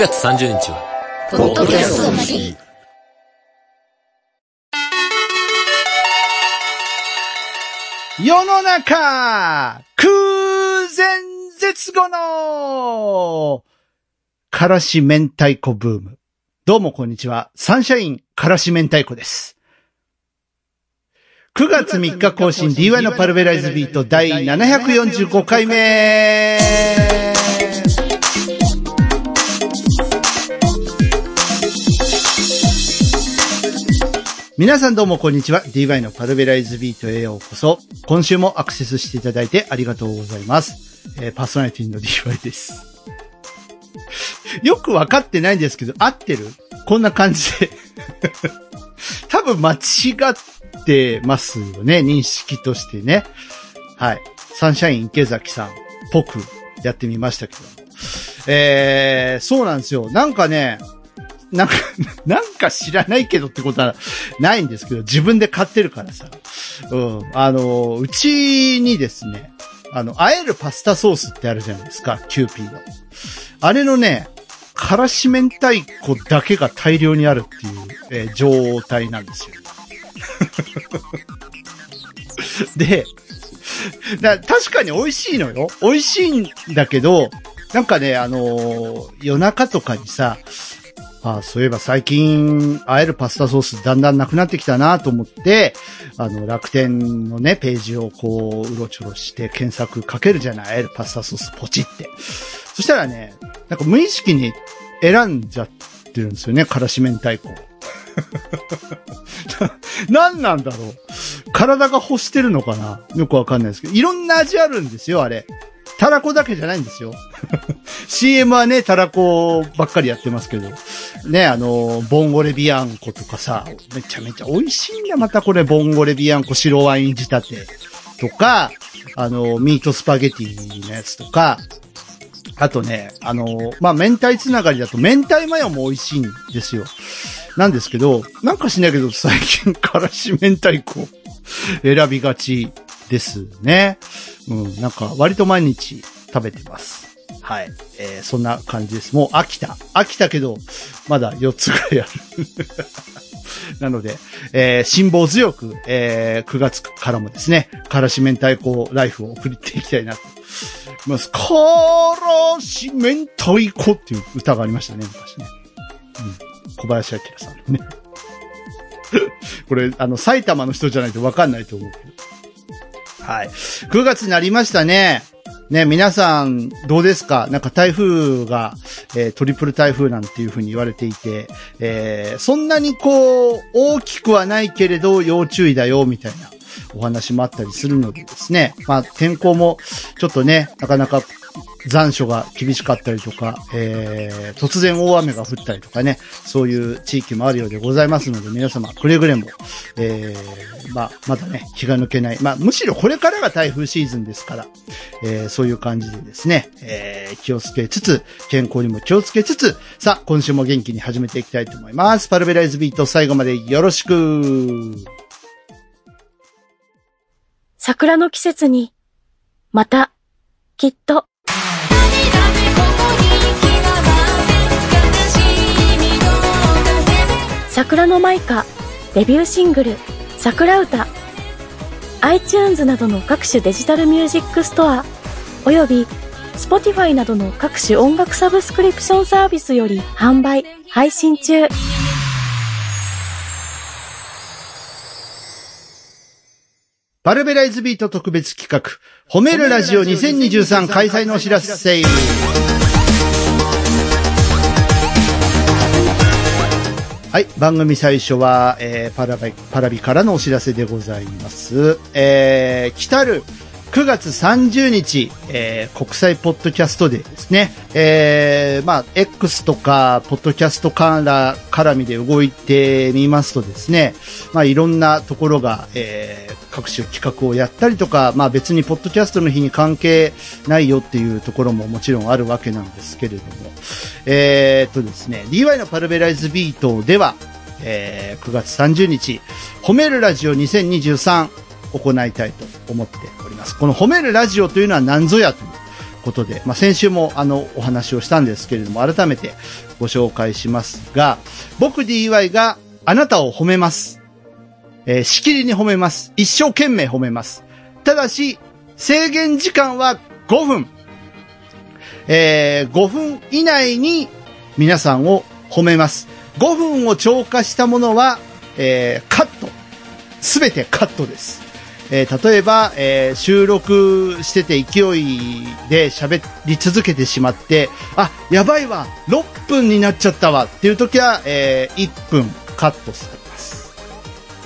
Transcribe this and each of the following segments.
月30日は、ポッドキャストの日。世の中空前絶後のからし明太子ブーム。どうもこんにちは。サンシャインからし明太子です。9月3日更新 DY のパルベライズビート第745回目皆さんどうもこんにちは。DY のパルベライズビートへようこそ。今週もアクセスしていただいてありがとうございます。えーパーソナリティの DY です。よくわかってないんですけど、合ってる？こんな感じで。多分間違ってますよね。認識としてね。はい。サンシャイン池崎さんぽくやってみましたけど。えー、そうなんですよ。なんかね、なんか、なんか知らないけどってことはないんですけど、自分で買ってるからさ。うん。あの、うちにですね、あの、あえるパスタソースってあるじゃないですか、キューピーの。あれのね、からし明太子だけが大量にあるっていう、えー状態なんですよ。で、だ確かに美味しいのよ。美味しいんだけど、なんかね、あのー夜中とかにさ、あそういえば最近、会えるパスタソースだんだんなくなってきたなと思って、あの、楽天のね、ページをこう、うろちょろして検索かけるじゃない会えるパスタソースポチって。そしたらね、なんか無意識に選んじゃってるんですよね、からし明太子。何なんだろう。体が欲してるのかなよくわかんないですけど、いろんな味あるんですよ、あれ。たらこだけじゃないんですよ。CM はね、たらこばっかりやってますけど。ね、あの、ボンゴレビアンコとかさ、めちゃめちゃ美味しいんだ、またこれ、ボンゴレビアンコ白ワイン仕立てとか、あの、ミートスパゲティのやつとか、あとね、あの、まあ、明太つながりだと、明太マヨも美味しいんですよ。なんですけど、なんかしないけど、最近、からし明太子選びがちですね。うん、なんか、割と毎日食べてます。はい。えーそんな感じです。もう飽きた。飽きたけど、まだ4つぐらいある。なので、えー辛抱強く、えー9月からもですね、からし明太子ライフを送っていきたいなと思います。からし明太子っていう歌がありましたね、昔ね。うん。小林明さんね。これ、あの、埼玉の人じゃないとわかんないと思うけど。はい。9月になりましたね。ね、皆さん、どうですか？なんか台風が、えートリプル台風なんていうふうに言われていて、えーそんなにこう、大きくはないけれど、要注意だよ、みたいなお話もあったりするのでですね。まあ、天候も、ちょっとね、なかなか残暑が厳しかったりとか、えー突然大雨が降ったりとかね、そういう地域もあるようでございますので、皆様、くれぐれも、えーまあ、まだね、気が抜けない。まあ、むしろこれからが台風シーズンですから、えーそういう感じでですね、えー気をつけつつ、健康にも気をつけつつ、さあ、今週も元気に始めていきたいと思います。パルベライズビート最後までよろしく。桜の季節に、また、きっと、桜のマイカ、デビューシングル、桜歌、iTunes などの各種デジタルミュージックストア、および Spotify などの各種音楽サブスクリプションサービスより販売、配信中。パルベライズビート特別企画、褒めるラジオ2023開催のお知らせ。はい。番組最初は、えーパラビ、パラビからのお知らせでございます。えー、来たる9月30日、えー国際ポッドキャストデーですね。えー、まあ、X とか、ポッドキャストから、絡みで動いてみますとですね、まあ、いろんなところが、えー各種企画をやったりとか、まあ、別にポッドキャストの日に関係ないよっていうところももちろんあるわけなんですけれども、えーとですね、DY のパルベライズビートでは、えー9月30日、褒めるラジオ2023行いたいと思ってます。この褒めるラジオというのは何ぞやということで、まあ、先週もあの、お話をしたんですけれども、改めてご紹介しますが、僕 DY があなたを褒めます。えーしきりに褒めます。一生懸命褒めます。ただし、制限時間は5分。えー5分以内に皆さんを褒めます。5分を超過したものは、えーカット。すべてカットです。えー例えば、えー収録してて勢いで喋り続けてしまって、あ、やばいわ、6分になっちゃったわっていう時は、えー1分カットされます。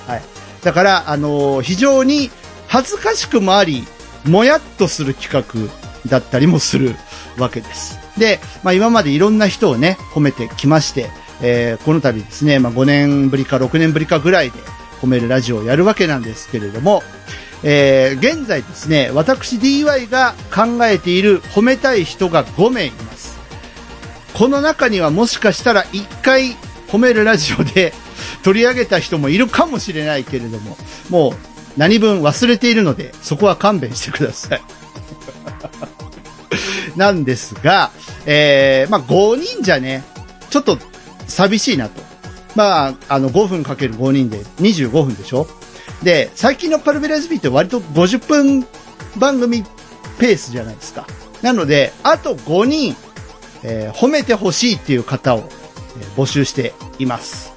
はい。だから、あのー非常に恥ずかしくもあり、もやっとする企画だったりもするわけです。で、まあ今までいろんな人をね、褒めてきまして、えーこの度ですね、まあ5年ぶりか6年ぶりかぐらいで褒めるラジオをやるわけなんですけれども、えー現在ですね、私 DY が考えている褒めたい人が5名います。この中にはもしかしたら1回褒めるラジオで取り上げた人もいるかもしれないけれども、もう何分忘れているので、そこは勘弁してください。なんですが、えー、まあ5人じゃね、ちょっと寂しいなと。まあ、あの5分かける5人で25分でしょ？で、最近のパルベラズビーって割と50分番組ペースじゃないですか。なので、あと5人、えー褒めてほしいっていう方を、えー募集しています。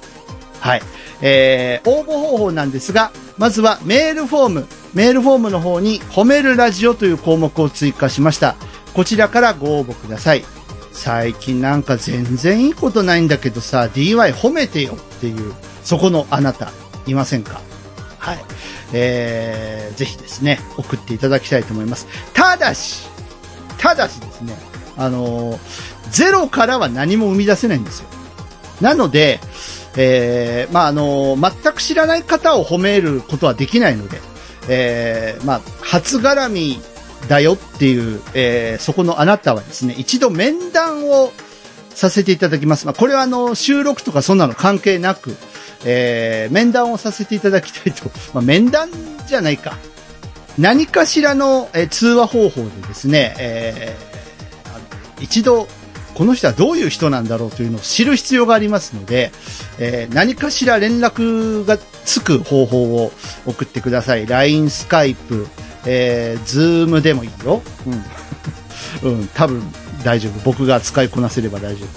はい。えー応募方法なんですが、まずはメールフォーム、メールフォームの方に褒めるラジオという項目を追加しました。こちらからご応募ください。最近なんか全然いいことないんだけどさ、DY 褒めてよっていう、そこのあなた、いませんか？はい。えー、ぜひですね、送っていただきたいと思います。ただし、ただしですね、あのーゼロからは何も生み出せないんですよ。なので、えー、まあ、あのー全く知らない方を褒めることはできないので、えー、まあ、初絡みだよっていう、えー、そこのあなたはですね、一度面談をさせていただきます。まあ、これはあの、収録とかそんなの関係なく、えー、面談をさせていただきたいと。まあ、面談じゃないか。何かしらの、えー通話方法でですね、えー一度、この人はどういう人なんだろうというのを知る必要がありますので、えー何かしら連絡がつく方法を送ってください。LINE、Skype、えー、Zoom でもいいよ。うん。うん、多分大丈夫。僕が使いこなせれば大丈夫。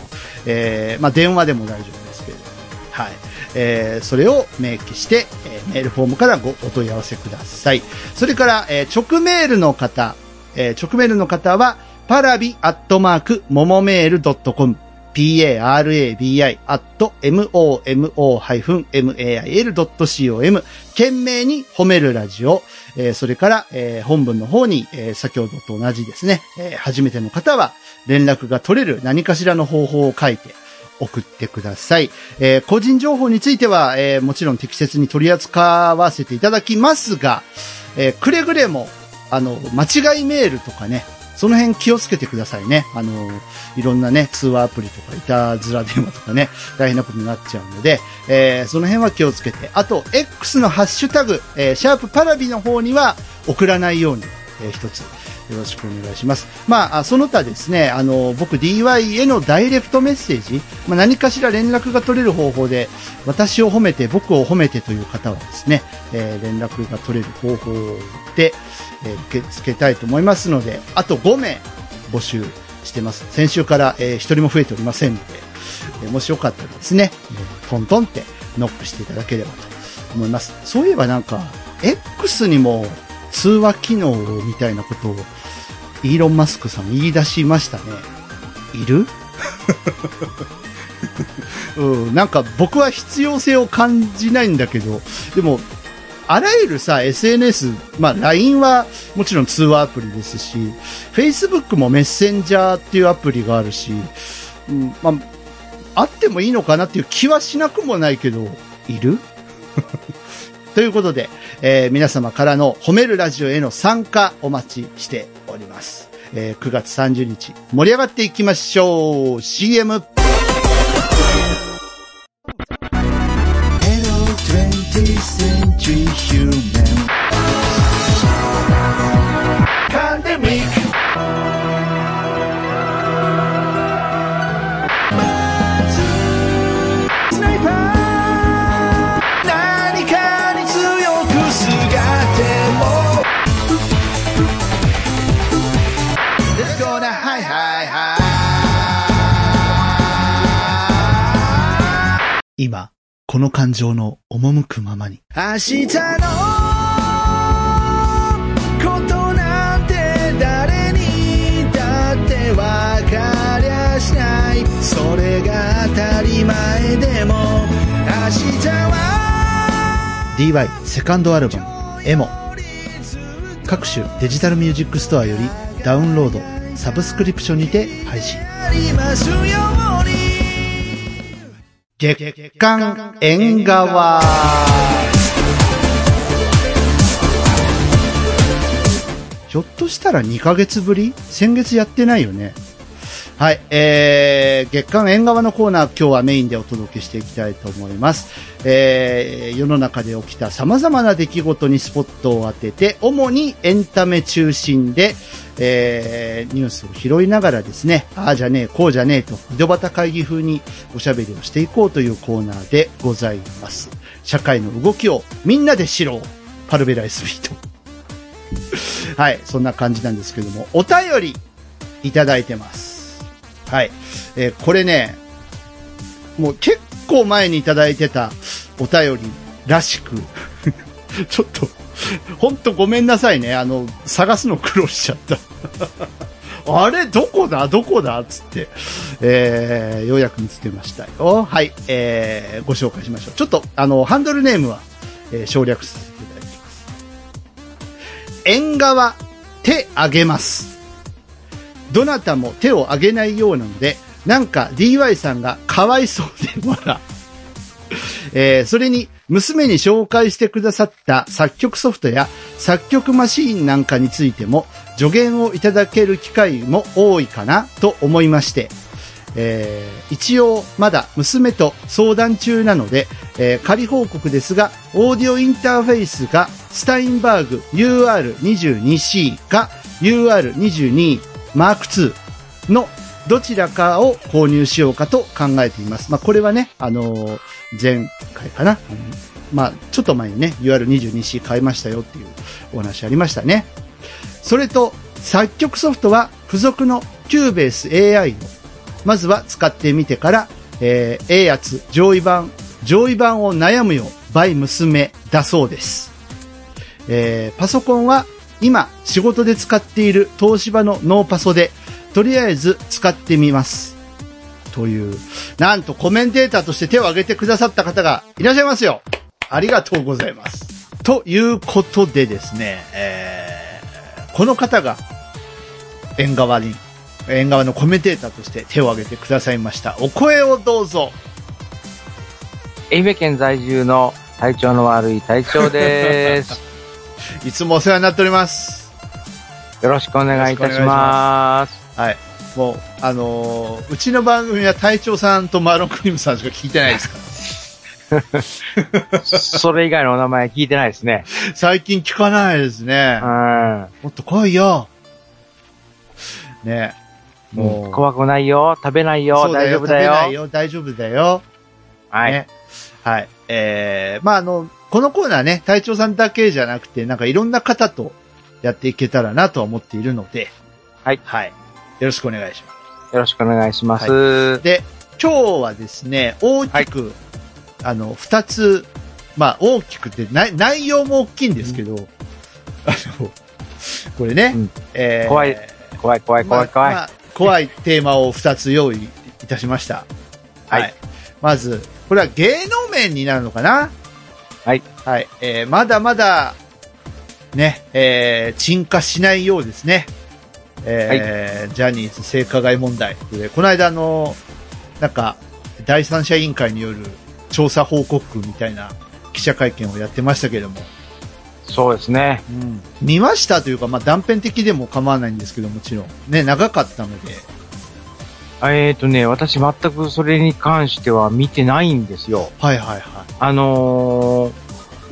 えーまあ電話でも大丈夫ですけれど。はい。えーそれを明記して、えーメールフォームからごお問い合わせください。それから、えー直メールの方、えー直メールの方は、パラビアットマーク、ももメールド parabi アット momo-mail.com、懸命に褒めるラジオ、えーそれから、えー本文の方に、えー先ほどと同じですね、えー初めての方は連絡が取れる何かしらの方法を書いて送ってください。えー個人情報については、えーもちろん適切に取り扱わせていただきますが、えーくれぐれも、あの、間違いメールとかね、その辺気をつけてくださいね。あの、いろんなね、通話アプリとか、いたずら電話とかね、大変なことになっちゃうので、えーその辺は気をつけて。あと、X のハッシュタグ、えーシャープパラビの方には送らないように、えー一つ、よろしくお願いします。まあ、その他ですね、あの、僕 DY へのダイレクトメッセージ、まあ、何かしら連絡が取れる方法で、私を褒めて、僕を褒めてという方はですね、えー連絡が取れる方法で、えー受け付けたいと思いますので、あと5名募集してます。先週から、えー一人も増えておりませんので、えーもしよかったらですね、えートントンってノックしていただければと思います。そういえばなんか、X にも通話機能みたいなことをイーロン・マスクさん言い出しましたね。いる？うん、なんか僕は必要性を感じないんだけど、でも、あらゆるさ、SNS、まあ LINE はもちろん通話アプリですし、Facebook もメッセンジャーっていうアプリがあるし、うん、まあ、あってもいいのかなっていう気はしなくもないけど、いる？ということで、えー皆様からの褒めるラジオへの参加お待ちしております。えー9月30日、盛り上がっていきましょう !CM! 今、この感情の赴くままに。明日のことなんて誰にだってわかりゃしない。それが当たり前でも、明日は DY セカンドアルバム、エモ。各種デジタルミュージックストアよりダウンロード、サブスクリプションにて配信。月刊縁側。ひょっとしたら2ヶ月ぶり？先月やってないよね。はい、えー、月刊縁側のコーナー今日はメインでお届けしていきたいと思います。えー、世の中で起きた様々な出来事にスポットを当てて、主にエンタメ中心で、えー、ニュースを拾いながらですね、ああじゃねえ、こうじゃねえと、井戸端会議風におしゃべりをしていこうというコーナーでございます。社会の動きをみんなで知ろう。パルベライスビート。はい、そんな感じなんですけども、お便りいただいてます。はい。えーこれね、もう結構前にいただいてたお便りらしく、ちょっと、ほんとごめんなさいね。あの、探すの苦労しちゃった。あれ？どこだ？どこだ？つって、えー、ようやく見つけましたよ。はい、えー、ご紹介しましょう。ちょっと、あの、ハンドルネームは、えー省略させていただきます。縁側、手あげます。どなたも手を挙げないようなので、なんか DY さんがかわいそうで笑。えーそれに、娘に紹介してくださった作曲ソフトや作曲マシーンなんかについても助言をいただける機会も多いかなと思いまして、えー一応まだ娘と相談中なので、えー仮報告ですが、オーディオインターフェースがスタインバーグ UR22C か UR22 マーク2のどちらかを購入しようかと考えています。まあ、これはね、あのー前回かな。うんまあ、ちょっと前にね、UR22C 買いましたよっていうお話ありましたね。それと、作曲ソフトは付属の Cubase AI を、まずは使ってみてから、えー、ええやつ、上位版、上位版を悩むよ、by 娘だそうです。えーパソコンは今仕事で使っている東芝のノーパソで、とりあえず使ってみます。という、なんとコメンテーターとして手を挙げてくださった方がいらっしゃいますよ。ありがとうございます。ということでですね、えーこの方が縁側に、縁側のコメンテーターとして手を挙げてくださいました。お声をどうぞ。愛媛県在住の体調の悪い隊長です。いつもお世話になっております。よろしくお願いいたします。はい。もう、あのーうちの番組は隊長さんとマロンクリームさんしか聞いてないですか？ら。それ以外のお名前聞いてないですね。最近聞かないですねう。ん。もっと来いよ。ねもう。怖くないよ。食べないよ。そう大丈夫だ食べないよ。よ。大丈夫だよ。はい。ね。はい。えー、まあ、あの、このコーナーね、隊長さんだけじゃなくて、なんかいろんな方とやっていけたらなとは思っているので、はいはい。よろしくお願いします。よろしくお願いします。で、今日はですね、大きく、あの、二つ、まあ、大きくて、内内容も大きいんですけど、あの、これね、うんえー怖い怖い怖い怖い怖い。まあまあ怖いテーマを二つ用意いたしました。はいまず、これは芸能面になるのかな？はい。はい。えーまだまだ、ね、えー沈下しないようですね。えージャニーズ性加害問題で。この間あの、なんか、第三者委員会による調査報告みたいな記者会見をやってましたけれども、そうですね。見ましたというか、まあ、断片的でも構わないんですけど、もちろん。ね、長かったので。えっ、とね、私全くそれに関しては見てないんですよ。はいはいはい。あの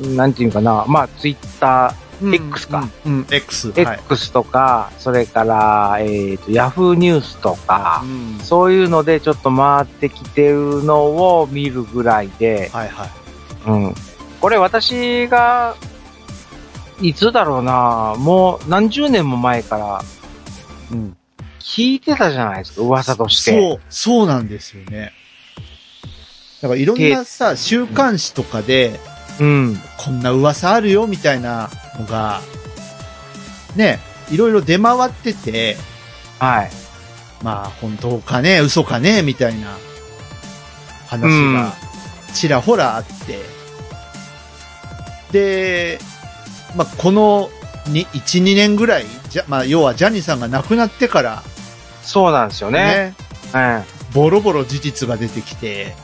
ー、なんていうかな。まあ、ツイッタ X かうん、うん X。X とか、それから、えっ、と、ヤフーニュースとかう、んそういうのでちょっと回ってきてるのを見るぐらいで、はいはい。うん。これ私が、いつだろうな、もう何十年も前からうん。聞いてたじゃないですか、噂として。そう、そうなんですよね。だからいろんなさ、週刊誌とかで、うん。こんな噂あるよみたいなのが、ね、いろいろ出回ってて、はい。まあ本当かね、嘘かね、みたいな話がちらほらあって、で、まあこのに1、2年ぐらい、じゃ、まあ要はジャニーさんが亡くなってから、そうなんですよね。ね、ボロボロ事実が出てきて、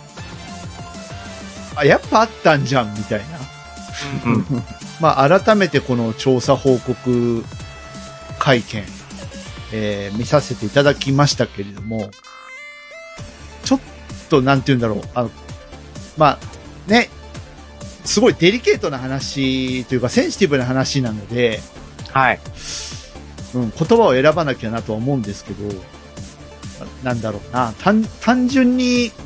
あ、やっぱあったんじゃん、みたいな。まあ、改めてこの調査報告会見、えー見させていただきましたけれども、ちょっと、なんて言うんだろう、あの、まあ、ね、すごいデリケートな話というか、センシティブな話なので、はい。うん、言葉を選ばなきゃなとは思うんですけど、ななんだろうな、単単純に、うん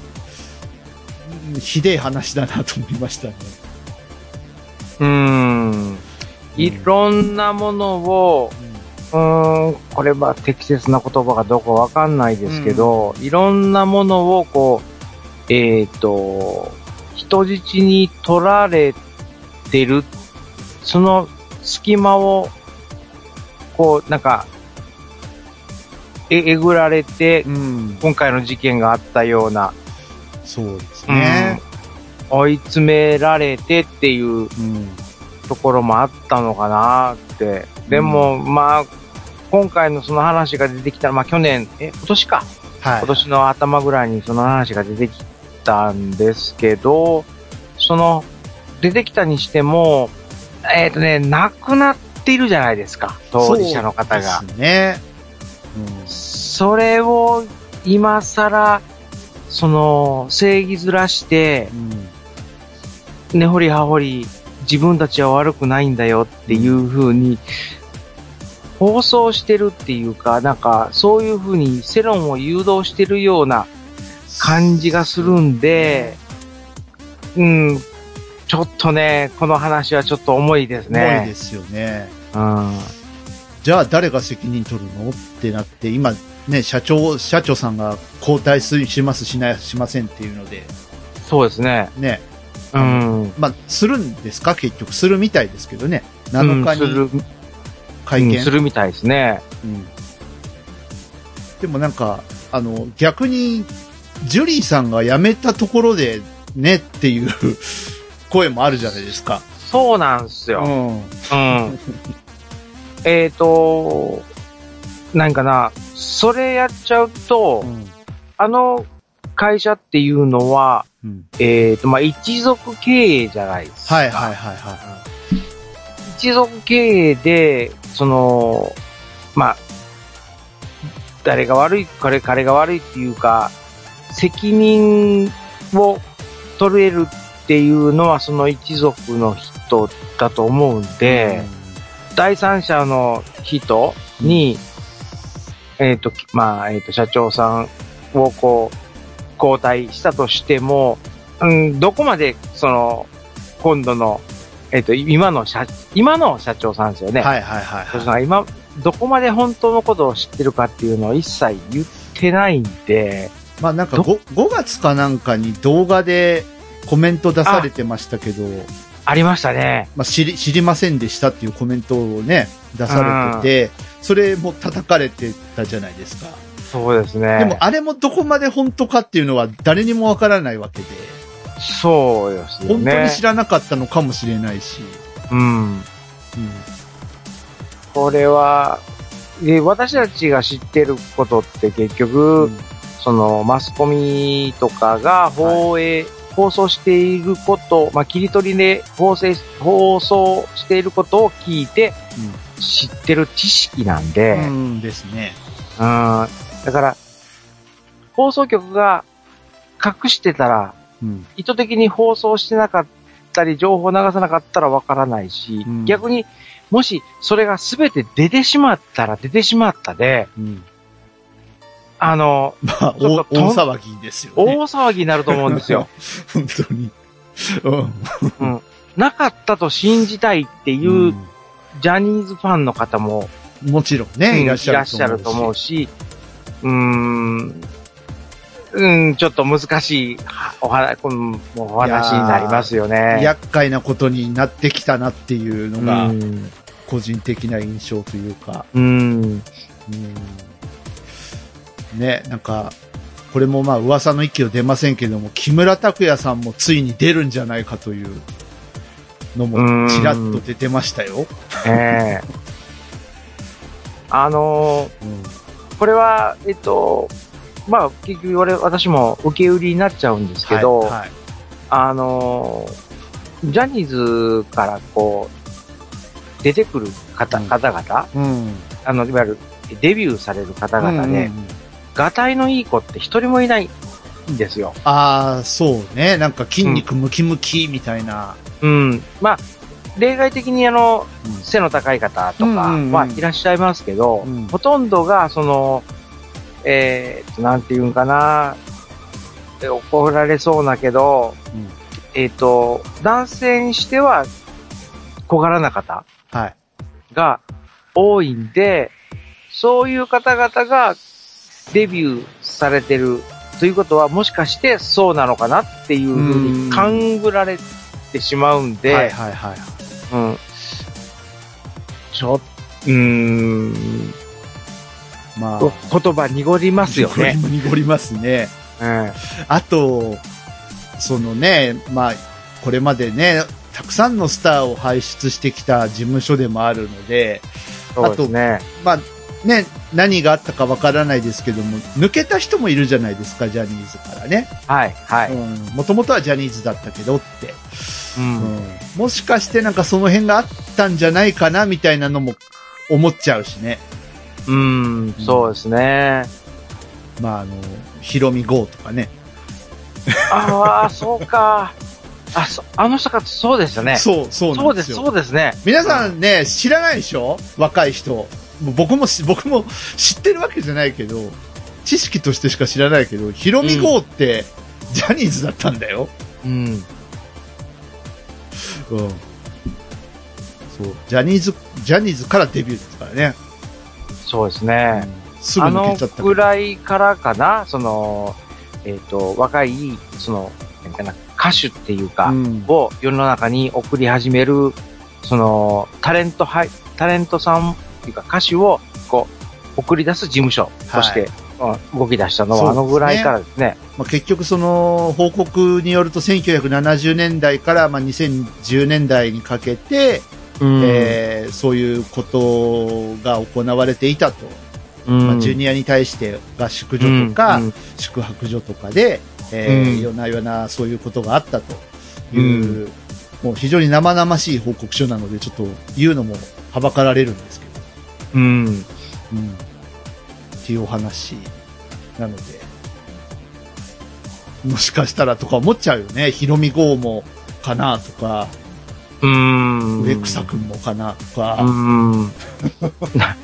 ひでえ話だなと思いましたね。うーん。いろんなものを、うーん、これは適切な言葉がどうかわかんないですけど、いろんなものをこう、えっ、と、人質に取られてる、その隙間を、こう、なんか、え、えぐられて、うん、今回の事件があったような、そうですね。追い詰められてっていううんところもあったのかなって。でも、まあ、今回のその話が出てきたら、まあ去年、え、今年か。はい。今年の頭ぐらいにその話が出てきたんですけど、その、出てきたにしても、えっ、とね、亡くなっているじゃないですか。当事者の方が。そうですね。それを今更、その、正義ずらしてう、ん。根掘り葉掘り自分たちは悪くないんだよっていう風に放送してるっていうか、なんかそういう風に世論を誘導してるような感じがするんで、うん、ちょっとね、この話はちょっと重いです重いね。ですよね。うん。じゃあ誰が責任取るの？ってなって、今ね、社長、社長さんが交代すしますしない、しませんっていうので、そうですね。ね。うん。まあ、するんですか？結局。するみたいですけどね。7日に会見。うんするみたいですね。うんでもなんか、あの、逆に、ジュリーさんが辞めたところで、ねっていう 声もあるじゃないですか。そうなんですよ。ん。うん。えっと、なんかな、それやっちゃうと、あの会社っていうのは、うん。えっ、と、まあ、一族経営じゃないですか。はいはいはいは一族経営で、その、まあ、誰が悪い、彼、彼が悪いっていうか、責任を取れるっていうのはその一族の人だと思うんい。で、第三者の人に、えっ、と、まあ、えっ、と、社長さんをこう、交代したとしても、うん、どこまで、その、今度の、えっ、と、今の社、今の社長さんですよね。はいはいはいはさんが今、どこまで本当のことを知ってるかっていうのを一切言ってないんで、い。まあなんかど 5, 5月かなんかに動画でコメント出されてましたけど、ありましたね。まあ知り、知りませんでしたっていうコメントをね、出されてて、それも叩かれてたじゃないですか。そうですね。でもあれもどこまで本当かっていうのは誰にもわからないわけで、そうですよ本当にね。知らなかったのかもしれないし、うん。うんこれは、で私たちが知ってることって結局、そのマスコミとかが放映、放送していること、まあ、切り取りで放送放送していることを聞いて知ってる知識なんで、うん、うんですね。うん。だから、放送局が隠してたら、うん。意図的に放送してなかったり、情報を流さなかったらわからないし、うん逆に、もしそれが全て出てしまったら出てしまったで、うん。あの、まあ、大大騒ぎですよ大ね。騒ぎになると思うんですよ。本当に。うん。なかったと信じたいっていう、ジャニーズファンの方も、もちろんね、うんいらっしゃると思うし。うーん、うん、ちょっと難しいお話、このお話になりますよね。厄介なことになってきたなっていうのがう、ん。個人的な印象というか、うん。うんね、なんか、これもまあ噂の域を出ませんけども、木村拓哉さんもついに出るんじゃないかというのもちらっと出てましたよ。ええ。あのーうん。これは、えっと、まあ、結局俺、私も受け売りになっちゃうんですけど、はいはい。あのージャニーズからこう、出てくる方、うん。方々、うん。あの、いわゆるデビューされる方々で、うんうんうん。ガタイのいい子って一人もいないんですよ。ああ、そうね。なんか筋肉ムキムキみたいな。うん。まあ、例外的にあの、うん背の高い方とかうんうんうんはいらっしゃいますけど、うんほとんどが、その、えーっと、なんていうんかな、え怒られそうだけど、うんえーっと、男性にしては小柄な方はい。が多いんで、そういう方々がデビューされてるということは、もしかしてそうなのかなっていうふうに勘ぐられてしまうんで、はいはいはい。うん。ちょっうーん、まあ、言葉濁りますよね。濁りますね。うん。あと、そのね、まあ、これまでね、たくさんのスターを輩出してきた事務所でもあるので、そうですね。まあ、ね、何があったかわからないですけども、抜けた人もいるじゃないですか、ジャニーズからね。はい、はい。うん。もともとはジャニーズだったけどって。うん。うん。もしかしてなんかその辺があったんじゃないかな、みたいなのも思っちゃうしね。うん、そうですね。まあ、あの、ヒロミ GO とかね。ああ、そうか。あ、そあの人か、そうですよね。そう、そうなそうです、んですよ。そうですね。皆さんね、知らないでしょ？若い人。僕もし、僕も知ってるわけじゃないけど、知識としてしか知らないけど、ヒロミ GO って、ジャニーズだったんだよ。うん。うん。そう。ジャニーズ、ジャニーズからデビューですからね。そうですね。すぐあの抜けちゃったぐらいからかな、その、えっ、と、若い、その、なんかな、歌手っていうか、うんを世の中に送り始める、その、タレントはい、タレントさんいうか歌手を、こう、送り出す事務所として、うん動き出したのは、あのぐらいからですね。まあ、結局その報告によると1970年代からまあ2010年代にかけて、うん。えーそういうことが行われていたと。うん。まあ、ジュニアに対して合宿所とか、宿泊所とかで、えーうん。夜な夜なそういうことがあったという、もう非常に生々しい報告書なので、ちょっと言うのもはばかられるんですけど、うん。うん。っていうお話なので、もしかしたらとか思っちゃうよね。ヒロミ号もかなとか、うん。植草くんもかなとか、うん。な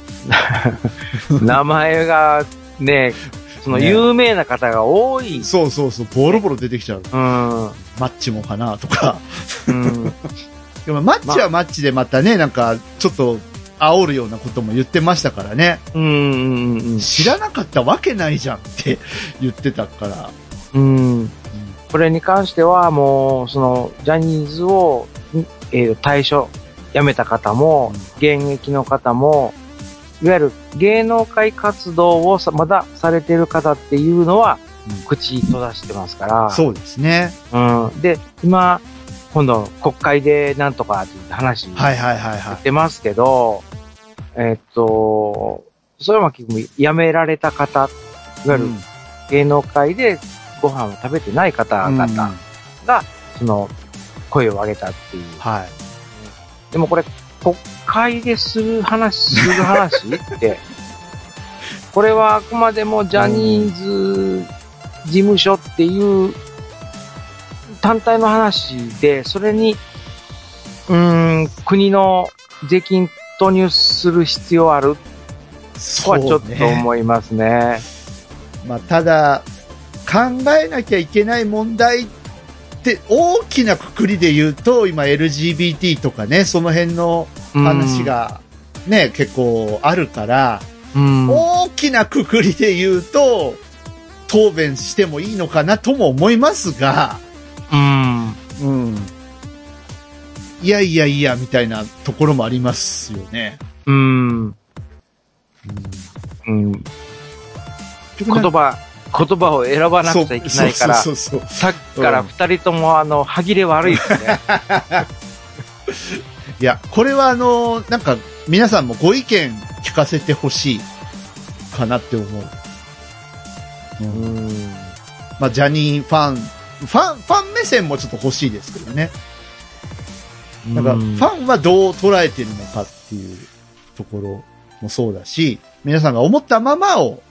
名前がね、そのね有名な方が多い。そうそうそう、ボロボロ出てきちゃう。うん。マッチもかなとか。うん。でもマッチはマッチでまたね、なんか、ちょっと、煽るようなことも言ってましたからね。うん。うん。うん知らなかったわけないじゃんって 言ってたから。うん。これに関してはもう、その、ジャニーズを、んえー対象、辞めた方も、現役の方も、いわゆる芸能界活動をさまだされてる方っていうのは、うん口閉ざしてますから。そうですね。うん。で、今、今度国会でなんとかって話はいはいはい言はってますけど、えっと、それは結局辞められた方、いわい。ゆる芸能界でご飯を食べてない方うん々が、その、声を上げたっていう。はい。でもこれ、国会でする話、する話って、これはあくまでもジャニーズ事務所っていう単体の話で、それに、うーん、国の税金投入する必要ある？とそうはちょっとね。思いますね。まあ、ただ、考えなきゃいけない問題って大きなくくりで言うと、今 LGBT とかね、その辺の話がね、結構あるから、うん、大きなくくりで言うと、答弁してもいいのかなとも思いますが、うん。うん。いやいやいや、みたいなところもありますよね。うん。うん。言葉、言葉を選ばなくちゃいけないから、そうそうそうそうさっきから二人ともあの、歯切れ悪いですね。いや、これはあの、なんか、皆さんもご意見聞かせてほしいかなって思う。うんうん。まあ、ジャニーファン、ファン、ファン目線もちょっと欲しいですけどね。なんか、ファンはどう捉えてるのかっていうところもそうだし、皆さんが思ったままを、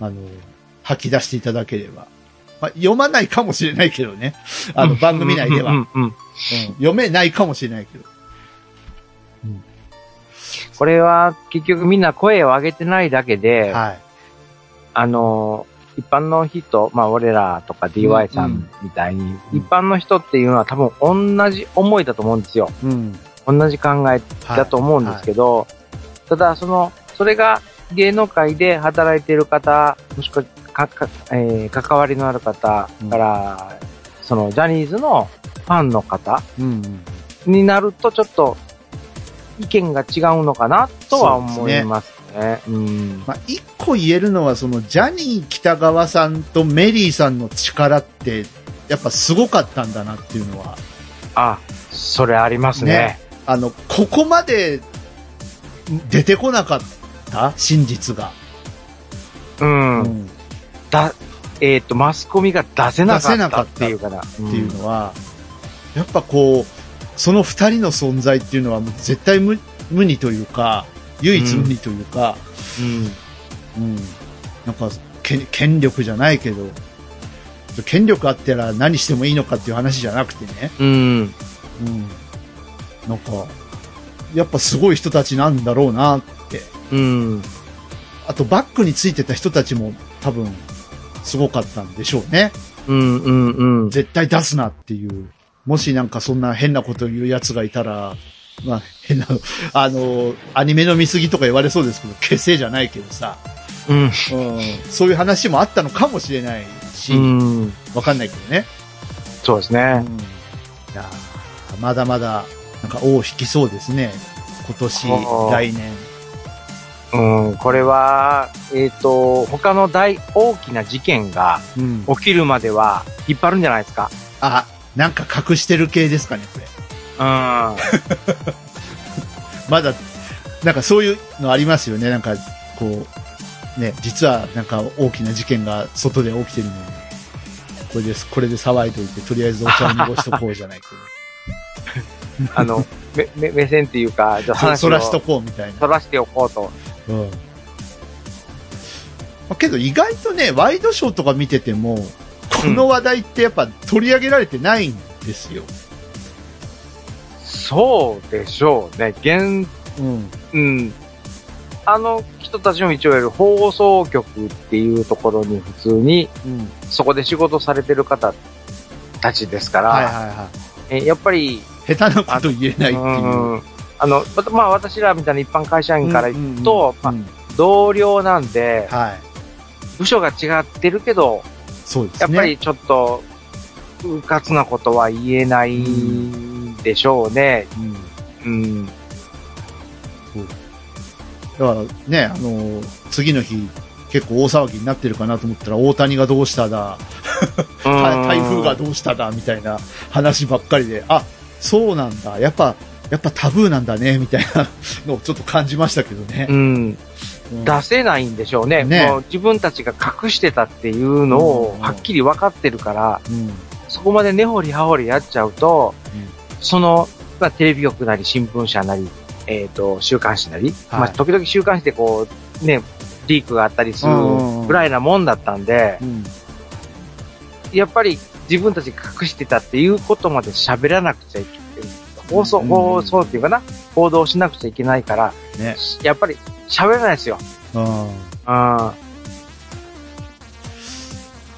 あの、吐き出していただければ。まあ、読まないかもしれないけどね。あの、番組内では。うんうんうんうん読めないかもしれないけど。これは結局みんな声を上げてないだけで、はい。あの、一般の人、まあ俺らとか DY さんみたいに、うん一般の人っていうのは多分同じ思いだと思うんですよ。うん。同じ考えだと思うんですけど、ただその、それが芸能界で働いている方、もしくはかか、えー関わりのある方から、そのジャニーズのファンの方うん。になるとちょっと意見が違うのかなとは思いますね。うん。まあ、一個言えるのは、その、ジャニー北川さんとメリーさんの力って、やっぱすごかったんだなっていうのは、あ、それありますね。ねあの、ここまで出てこなかった？真実が。うん。うんだ、えっ、と、マスコミが出せなかったっていうかな。っっていうのは、やっぱこう、その二人の存在っていうのはもう絶対無無二というか、唯一無二というか、うん。うん。なんか、権権力じゃないけど、権力あったら何してもいいのかっていう話じゃなくてね。うん。うん。なんか、やっぱすごい人たちなんだろうなって。うん。あとバックについてた人たちも多分、すごかったんでしょうね。うん。うん。うん。絶対出すなっていう。もしなんかそんな変なこと言う奴がいたら、まあ変な、あの、アニメの見過ぎとか言われそうですけど、消せじゃないけどさ、うん。うん、そういう話もあったのかもしれないし、うん。わかんないけどね。そうですね。うん、いやーまだまだ、なんか尾を引きそうですね。今年、はあ来年。うん。これは、えっ、と、他の大、大きな事件がうん。起きるまでは引っ張るんじゃないですか。あ、なんか隠してる系ですかね、これ。うん。まだ、なんかそういうのありますよね。なんか、こう、ね、実はなんか大きな事件が外で起きてるのに、これです、これで騒いどいて、とりあえずお茶を濁しとこうじゃないけ あの、め、め、目線っていうか、じゃあど。そ話をそらしとこうみたいな。そらしておこうと。うん。まあけど意外とね、ワイドショーとか見てても、この話題ってやっぱ取り上げられてないんですよ。そうでしょうね。現、うん。うん。あの人たちも一応いる放送局っていうところに普通に、うん。そこで仕事されてる方たちですから、はいはいはえやっぱり、い。下手なこと言えないっていう。うんあの、まあ私らみたいな一般会社員から言うと、まあうん同僚なんで、はい。部署が違ってるけど、そうですね。やっぱりちょっと、うかつなことは言えないでしょうね。うん、うん。だからね、あの次の日、結構大騒ぎになってるかなと思ったら、大谷がどうしただ、た 台風がどうしただ、みたいな話ばっかりで、あ、そうなんだ、やっぱ、やっぱタブーなんだね、みたいな のをちょっと感じましたけどね。う。ん。うん。出せないんでしょうね。ね。もう自分たちが隠してたっていうのをうん。はっきり分かってるから、うん。そこまで根掘り葉掘りやっちゃうと、うんその、まあ、テレビ局なり新聞社なり、えっ、と、週刊誌なり、はいまあ、時々週刊誌でこう、ね、リークがあったりするぐらいなもんだったんで、うんやっぱり自分たちが隠してたっていうことまで喋らなくちゃいけない。放送、うん放送っていうかな、報道しなくちゃいけないから、ね。やっぱり喋れないですよ。うんうん。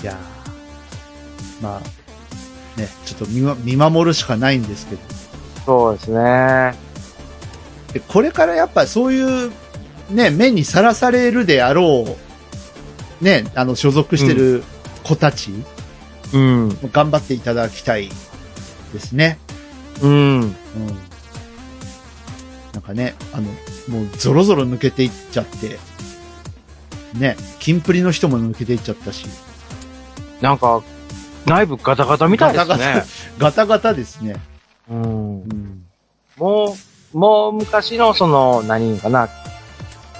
いやーまあ、ね、ちょっと見,、ま、見守るしかないんですけど。そうですね。でこれからやっぱそういう、ね、目にさらされるであろう、ね、あの、所属してる子たち、うん。頑張っていただきたいですね。うん。うん。なんかね、あの、もうゾロゾロ抜けていっちゃって、ね、キンプリの人も抜けていっちゃったし、なんか、内部ガタガタみたいですね。ガタガタですね。うんう。ん。もう、もう昔のその、何かな、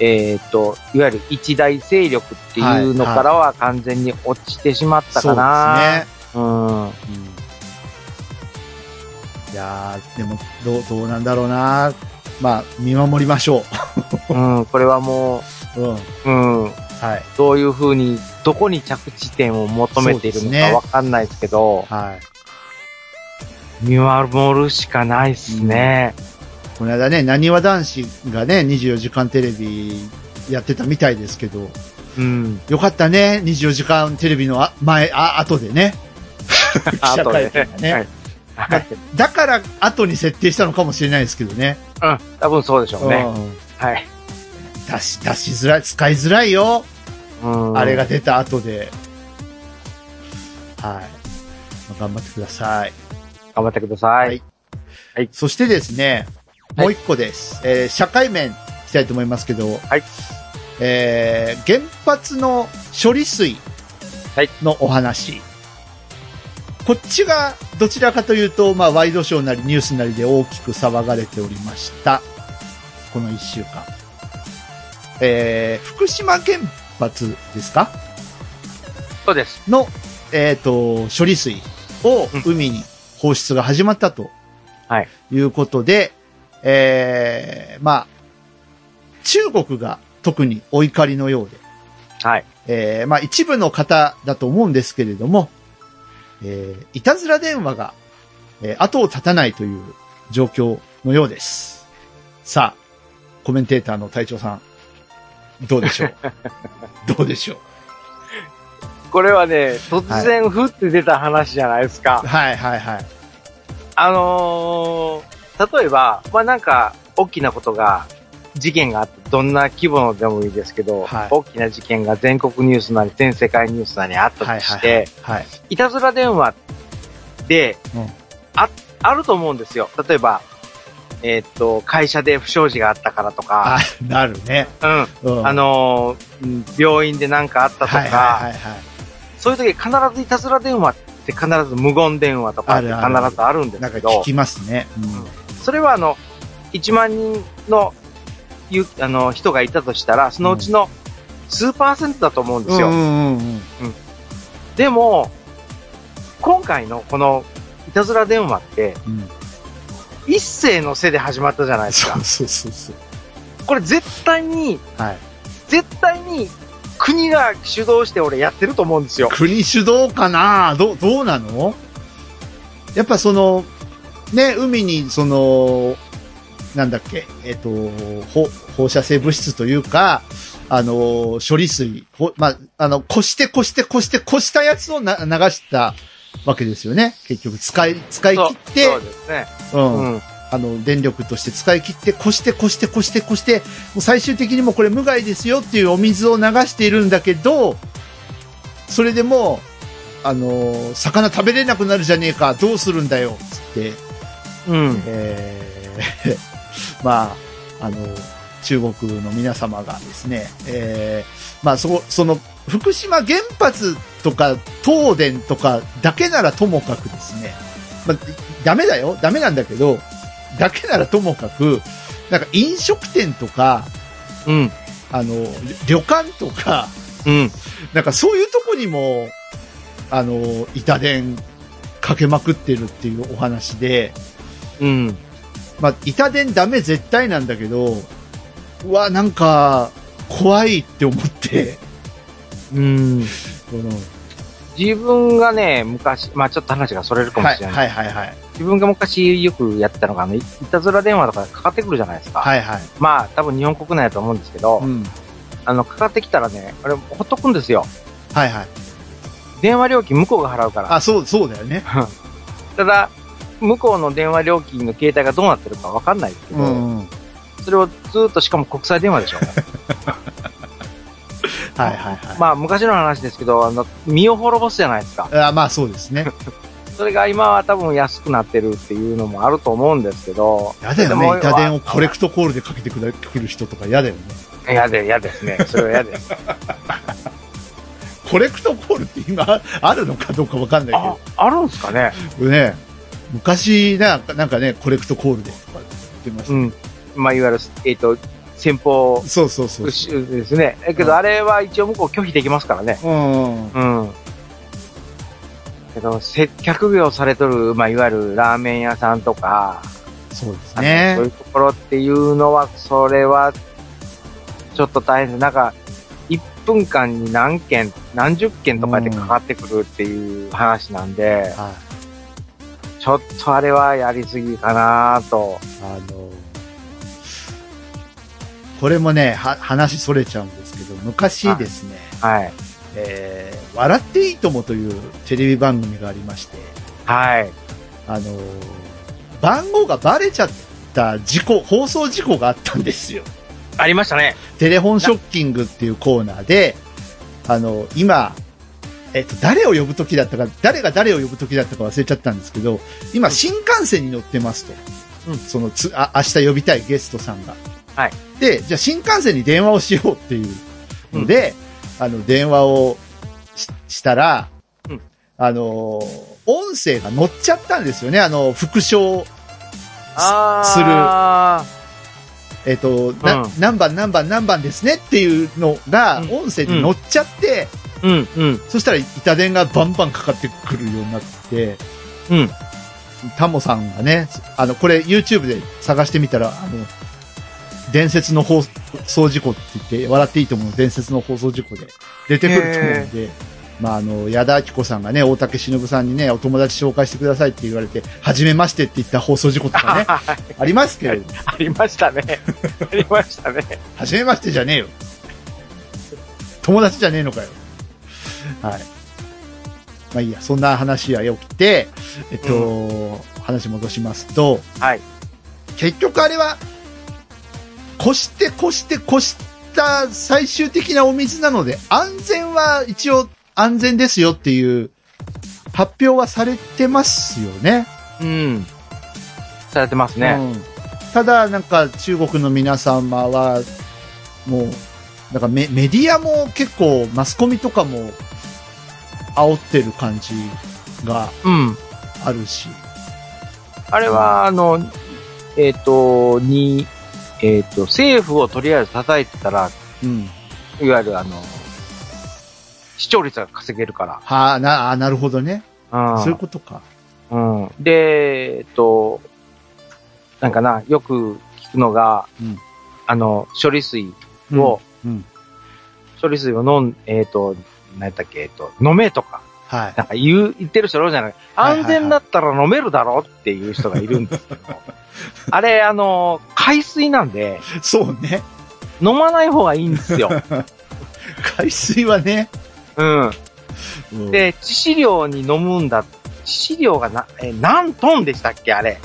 えっ、と、いわゆる一大勢力っていうのからは完全に落ちてしまったそうかですね。な。うん。うんいやー、でも、どう、どうなんだろうなまあ、見守りましょうん、これはもう。うん。う、うん、はい。どういうふうに、どこに着地点を求めているのかわかんないですけど、はい。見守るしかないですね。この間ね、なにわ男子がね、24時間テレビやってたみたいですけど、うん。よかったね、24時間テレビのあ前、あ、後でね。記者会見がねはい。はい。だから後に設定したのかもしれないですけどね。うん、多分そうでしょうね。うんはい。出し、出しづらい、使いづらいよ。うんあれが出た後で。はい。まあ頑張ってください。頑張ってください。はいそしてですね、はいもう一個です。えー社会面いきたいと思いますけど、はいえー原発の処理水はいのお話。こっちがどちらかというと、まあ、ワイドショーなりニュースなりで大きく騒がれておりました。この一週間。えー福島原発ですか？そうです。の、えっ、と、処理水を海に放出が始まったと。はい。いうことで、えー、まあ、中国が特にお怒りのようで、はい。えー、まあ一部の方だと思うんですけれども、えー、いたずら電話が、えー、後を絶たないという状況のようです。さあ、コメンテーターの隊長さん、どうでしょう？どうでしょう？これはね、突然ふって出た話じゃないですか。はいはいはい。あのー、例えば、まあなんか、大きなことが、事件があって、どんな規模のでもいいですけど、はい大きな事件が全国ニュースなり、全世界ニュースなりあったとして、はい。いたずら電話で、うんあ、あると思うんですよ。例えば、えーっと、会社で不祥事があったからとか、あ、なるね。うん、うん。あのーうん病院で何かあったとか、はいはいはいはい。そういう時必ずいたずら電話って必ず無言電話とかってあるある必ずあるんですけど、か聞きますね。うんそれはあの、1万人の、ゆあの、人がいたとしたら、そのうちの数パーセントだと思うんですよ。うんうんうんでも、今回のこの、いたずら電話って、うん。一斉の背で始まったじゃないですかそう。そうそうそう。これ絶対に、はい。絶対に、国が主導して俺やってると思うんですよ。国主導かな？どう、どうなの？やっぱその、ね、海にその、なんだっけ、えっ、と、放放射性物質というか、あの、処理水、ほまあ、あの、こしてこしてこしてこしたやつをな流したわけですよね。結局、使い、使い切って、そうですね。うんうん。あの、電力として使い切って、こして、こして、こして、こして、もう最終的にもうこれ無害ですよっていうお水を流しているんだけど、それでもう、あの、魚食べれなくなるじゃねえか、どうするんだよ、つって、うん。えー まあ、あの、中国の皆様がですね、えーまあ、そ、その、福島原発とか東電とかだけならともかくですね、まあ、ダメだよ、ダメなんだけど、だけならともかく、なんか飲食店とか、うん。あの、旅館とか、うん。なんかそういうとこにも、あの、板電かけまくってるっていうお話で、うん。まあ、板電ダメ絶対なんだけど、うわ、なんか、怖いって思って、うん。自分がね、昔、まあちょっと話がそれるかもはい、しれない。はい、はい、はい。自分が昔よくやってたのが、あの、いいたずら電話とかかかってくるじゃないですか。はい、はい。まあ多分日本国内だと思うんですけど、うん。あの、かかってきたらね、あれ、ほっとくんですよ。はい、はい。電話料金向こうが払うから。あ、そう、そうだよね。ただ、向こうの電話料金の携帯がどうなってるかわかんないですけど、うん。それをずーっとしかも国際電話でしょ。はいはいはい。まあ昔の話ですけど、あの、身を滅ぼすじゃないですか。あまあそうですね。それが今は多分安くなってるっていうのもあると思うんですけど。やだよね。板電をコレクトコールでかけてくる人とか嫌だよね。嫌で、嫌ですね。それは嫌です。コレクトコールって今あるのかどうかわかんないあ、あるんですかねけど。ね。昔なんか、なんかね、コレクトコールでとか言ってましうん。まあ、いわゆる、えっ、と、先方た。そうそうそうそう。ですね。だけど、あれは一応向こう拒否できますからね。うん。うん。けど、接客業されとる、まあ、いわゆるラーメン屋さんとか、そうですねそういうところっていうのは、それは、ちょっと大変です。なんか、1分間に何件、何十件とかでかかってくるっていう話なんで、はい。ちょっとあれはやりすぎかなと。あの、これもね、は、話それちゃうんですけど、昔ですね、はい。えー、笑っていいともというテレビ番組がありまして、はい。あの、番号がバレちゃった事故、放送事故があったんですよ。ありましたね。テレフォンショッキングっていうコーナーで、あの、今、えっと、誰を呼ぶ時だったか、誰が誰を呼ぶ時だったか忘れちゃったんですけど、今、新幹線に乗ってますと。うんそのつ、あ、明日呼びたいゲストさんが。はい。で、じゃあ新幹線に電話をしようっていうので、あの、電話をししたら、うん。あの、音声が乗っちゃったんですよね。あの、復唱あえっ、と、なうん。何番何番何番ですねっていうのがうん。音声に乗っちゃって、ーうん、うん、そしたら板電がバンバンかかってくるようになって、うん。タモさんがね、あの、これ YouTube で探してみたら、あの、伝説の放送事故って言って、笑っていいと思う伝説の放送事故で出てくると思うんで、まあ、あの、矢田明子さんがね、大竹しのぶさんにね、お友達紹介してくださいって言われて、はじめましてって言った放送事故とかね、ありますけれども、ありましたね。ありましたね。はじめましてじゃねえよ。友達じゃねえのかよ。はい。まあいいや、そんな話はよくて、えっと、話戻しますと、はい。結局あれは、越して越して越した最終的なお水なので、安全は一応安全ですよっていう発表はされてますよね。うん。されてますね。うんただ、なんか中国の皆様は、もう、なんかメメディアも結構マスコミとかも煽ってる感じがうん。あるし。あれは、あの、えっ、と、に、えっ、と、政府をとりあえず叩いてたら、うん。いわゆるあの、視聴率が稼げるかはあ、な、あなるほどね。ら。うん。そういうことか。うん。で、えっと、なんかな、よく聞くのが、うんあの、処理水を、うん。処理水を飲ん、えっ、と、何やったっけ、えっ、と、飲めとか、はい。なんか言う、言ってる人いるじゃない。安全だったら飲めるだろっていう人がいるんですけど、あれ、あの、海水なんで、そうね。飲まない方がいいんですよ。海水はね。うん。うん、で、致死量に飲むんだ。致死量がな、え、何トンでしたっけあれ。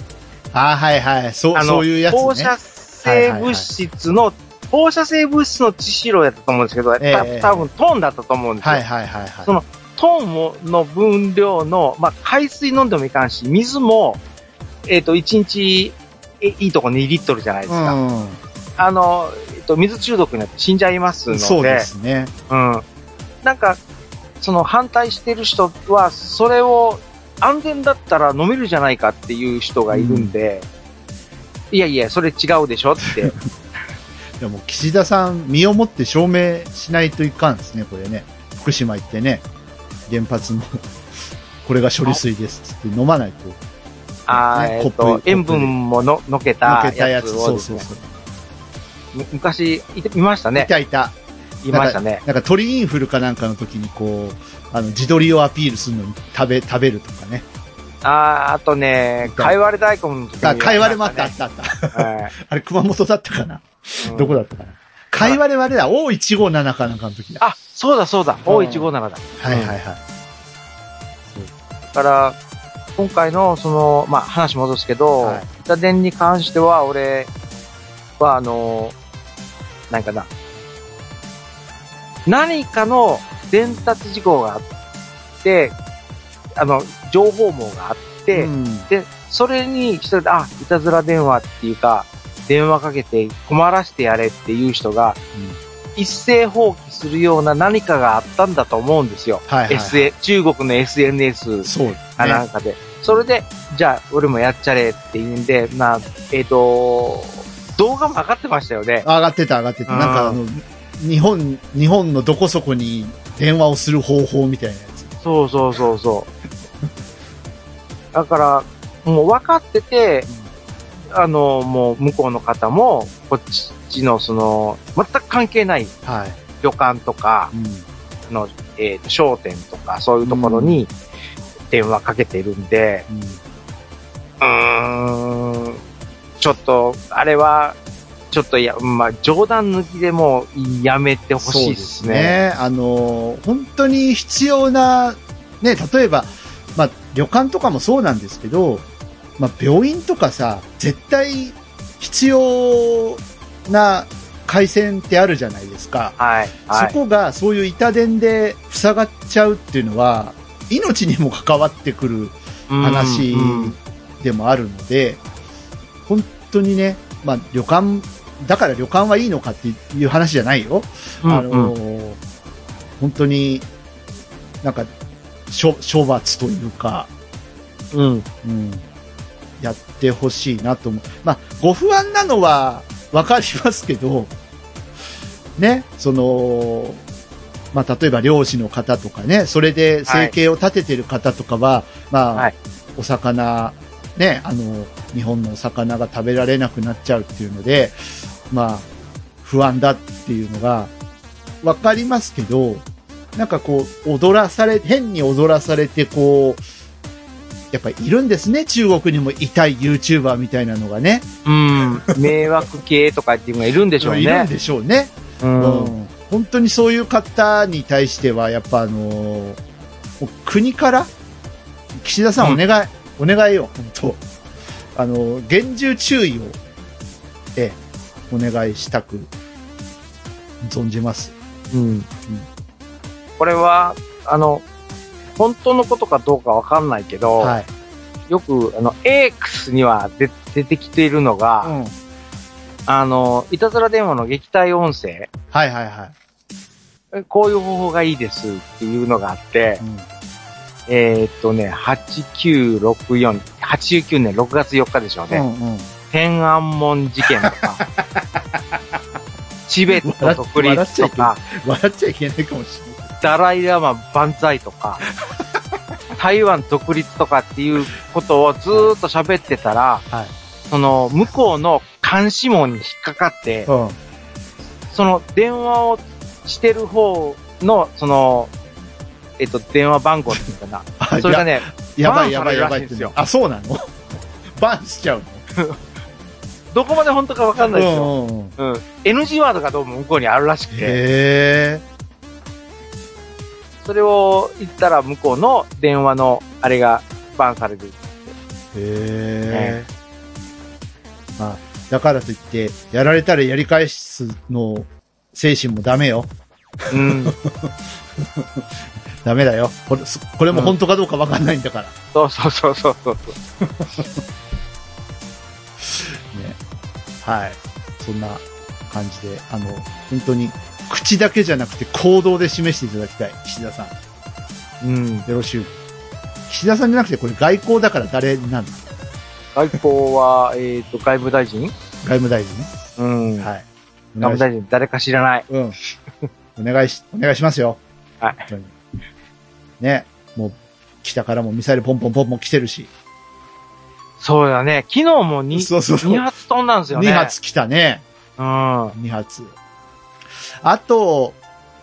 あはいはい。そう、あの、そういうやつね。放射性物質の、放射性物質の致死量やったと思うんですけど、ええた多分トンだったと思うんですよ。はいはいはいはい。そのトンもの分量の、まあ、海水飲んでもいかんし、水も、えっ、と、1日、えいいとこ2リットルじゃないですか。うあの、えっ、と、水中毒になって死んじゃいますのん。で、そうですね。うん。なんか、その反対してる人は、それを安全だったら飲めるじゃないかっていう人がいるんで、いやいや、それ違うでしょって。でも、岸田さん、身をもって証明しないといかんですね、これね。福島行ってね、原発の、これが処理水ですって飲まないと。あーえっ、ねコッと、プ塩分もの、のけたやつ、やつそうそうそう。む昔、いましたねい。たいた。いましたね。なんか鳥インフルかなんかの時にこう、あの、自撮りをアピールするのに食べ、食べるとかね。あーあとね、かいわれ大根の時にあ、かいわれもあった、あねった、あった。はいあれ、熊本だったかな、うんどこだったかな？かいわれはあれだ、O157 かなんかの時だ。あ、そうだそうだ、O157 だ。はいはいはい。だから、今回の、その、まあ、話戻すけど、はい。板電に関しては、俺は、あの、なんかな、何かの伝達事項があって、あの、情報網があって、うん。で、それに一人で、あ、いたずら電話っていうか、電話かけて困らしてやれっていう人が、一斉放棄するような何かがあったんだと思うんですよ。はいはいはい中国の SNS かなね。んかで。それで、じゃあ、俺もやっちゃれっていうんで、まあ、えっ、と、動画も上がってましたよね。上がってた上がってた。うんなんかあの、日本、日本のどこそこに電話をする方法みたいなやつ。そうそうそうそう。だから、もう分かってて、あの、もう向こうの方も、こっちのその、全く関係ないはい。旅館とかうん。の、えっ、と、商店とか、そういうところに電話かけてるんで、うんうーん、ちょっと、あれは、ちょっとや、まあ、冗談抜きでもやめてほしいですね。あのー本当に必要な、ね、例えば、まあ、旅館とかもそうなんですけど、まあ、病院とかさ、絶対必要な回線ってあるじゃないですか。はい。はい。そこがそういう板電で塞がっちゃうっていうのは、命にも関わってくる話うんうんでもあるので、本当にね、まあ旅館、だから旅館はいいのかっていう話じゃないよ。あのー本当に、なんか、処処罰というか、うん。うん、やってほしいなと思う。まあ、ご不安なのはわかりますけど、ね、その、まあ、例えば漁師の方とかね、それで生計を立ててる方とかは、まあ、はい。お魚、ね、あの、日本のお魚が食べられなくなっちゃうっていうので、まあ、不安だっていうのが、わかりますけど、なんかこう、踊らされ、変に踊らされて、こう、やっぱりいるんですね。中国にも痛い YouTuber みたいなのがね。うん。迷惑系とかっていうのがいるんでしょうね。いるんでしょうね。うん。うん本当にそういう方に対しては、やっぱあのー国から、岸田さんお願い、お願いよ、本当あのー厳重注意を、ええ、お願いしたく、存じます。うん。これは、あの、本当のことかどうかわかんないけど、はい。よく、あの、X には出出てきているのが、うん。あの、いたずら電話の撃退音声、はいはいはい。こういう方法がいいですっていうのがあって、うんえーっとね、8964、89年6月4日でしょうね。うんうん。天安門事件とか、チベット独立とか、笑っちゃいけないかもしダライラマ万歳とか、台湾独立とかっていうことをずーっと喋ってたら。はい。その向こうの監視網に引っかかって、うん。その電話をしてる方の、その、えっと、電話番号っていうかな。あそれがね、やばいやばいやばいですよあ、そうなの？バンしちゃう どこまで本当かわかんないですよ。のうんうんうん。うん。NG ワードがどうも向こうにあるらしくて、へそれを言ったら向こうの電話のあれがバンされる。え。へえ。まあ、だからといって、やられたらやり返すの精神もダメよ。うん。ダメだよ。これこれも本当かどうかわかんないんだから。そうそうそうそうそう。ね。はい。そんな感じで、あの、本当に、口だけじゃなくて行動で示していただきたい。岸田さん。うん。よろしゅう。岸田さんじゃなくて、これ外交だから誰なんですか外交は、えっ、と、外務大臣？外務大臣ね。うん。はい。外務大臣誰か知らない。うん。お願いし、お願いしますよ。はい。ね。もう、北からもミサイルポンポンポンポン来てるし。そうだね。昨日も 2, そうそうそう2発飛んだんですよね。2。発来たね。うん。2発。あと、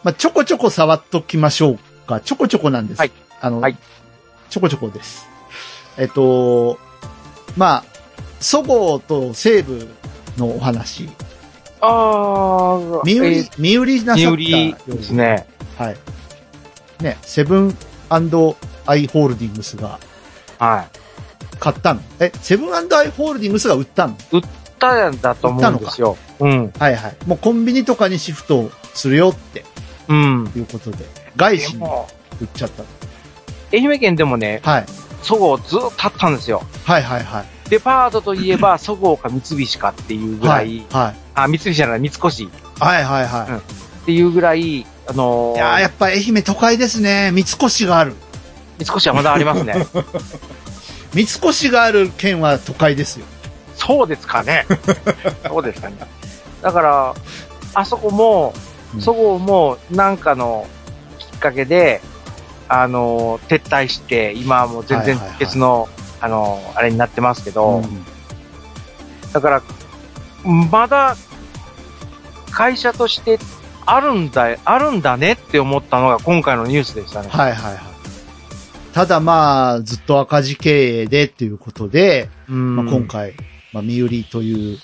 まあ、ちょこちょこ触っときましょうか。ちょこちょこなんです。はい。あの、はいちょこちょこです。えっと、まあ、そごうと西武のお話。ああ、身売り、えー身売りなさった身売りですね。はい。ね、セブンアイ・ホールディングスがは買ったのえ、セブンアイ・ホールディングスが売ったの？い。たんだと思うんですよ。うん。はいはい。もうコンビニとかにシフトするよって。うん。ということで、外資に売っちゃった。愛媛県でもね、はい。そごうずっとあったんですよ。はいはいはい。デパートといえば、そごうか三菱かっていうぐら、はいい。はい。あ、三菱じゃない、三越はいはいはっていうぐらい、あのい。ーいやーやっぱ愛媛都会ですね。三越がある。三越はまだありますね。三越がある県は都会ですよ。そうですかね。そうですかね。だから、あそこもう、んそごうも、なんかのきっかけで、あのー、撤退して、今はもう全然別の、あのー、あれになってますけど、うんだから、まだ、会社としてあるんだ、あるんだねって思ったのが今回のニュースでしたね。はいはいはい。ただまあ、ずっと赤字経営でっていうことで、うんまあ、今回、まあ、身売りという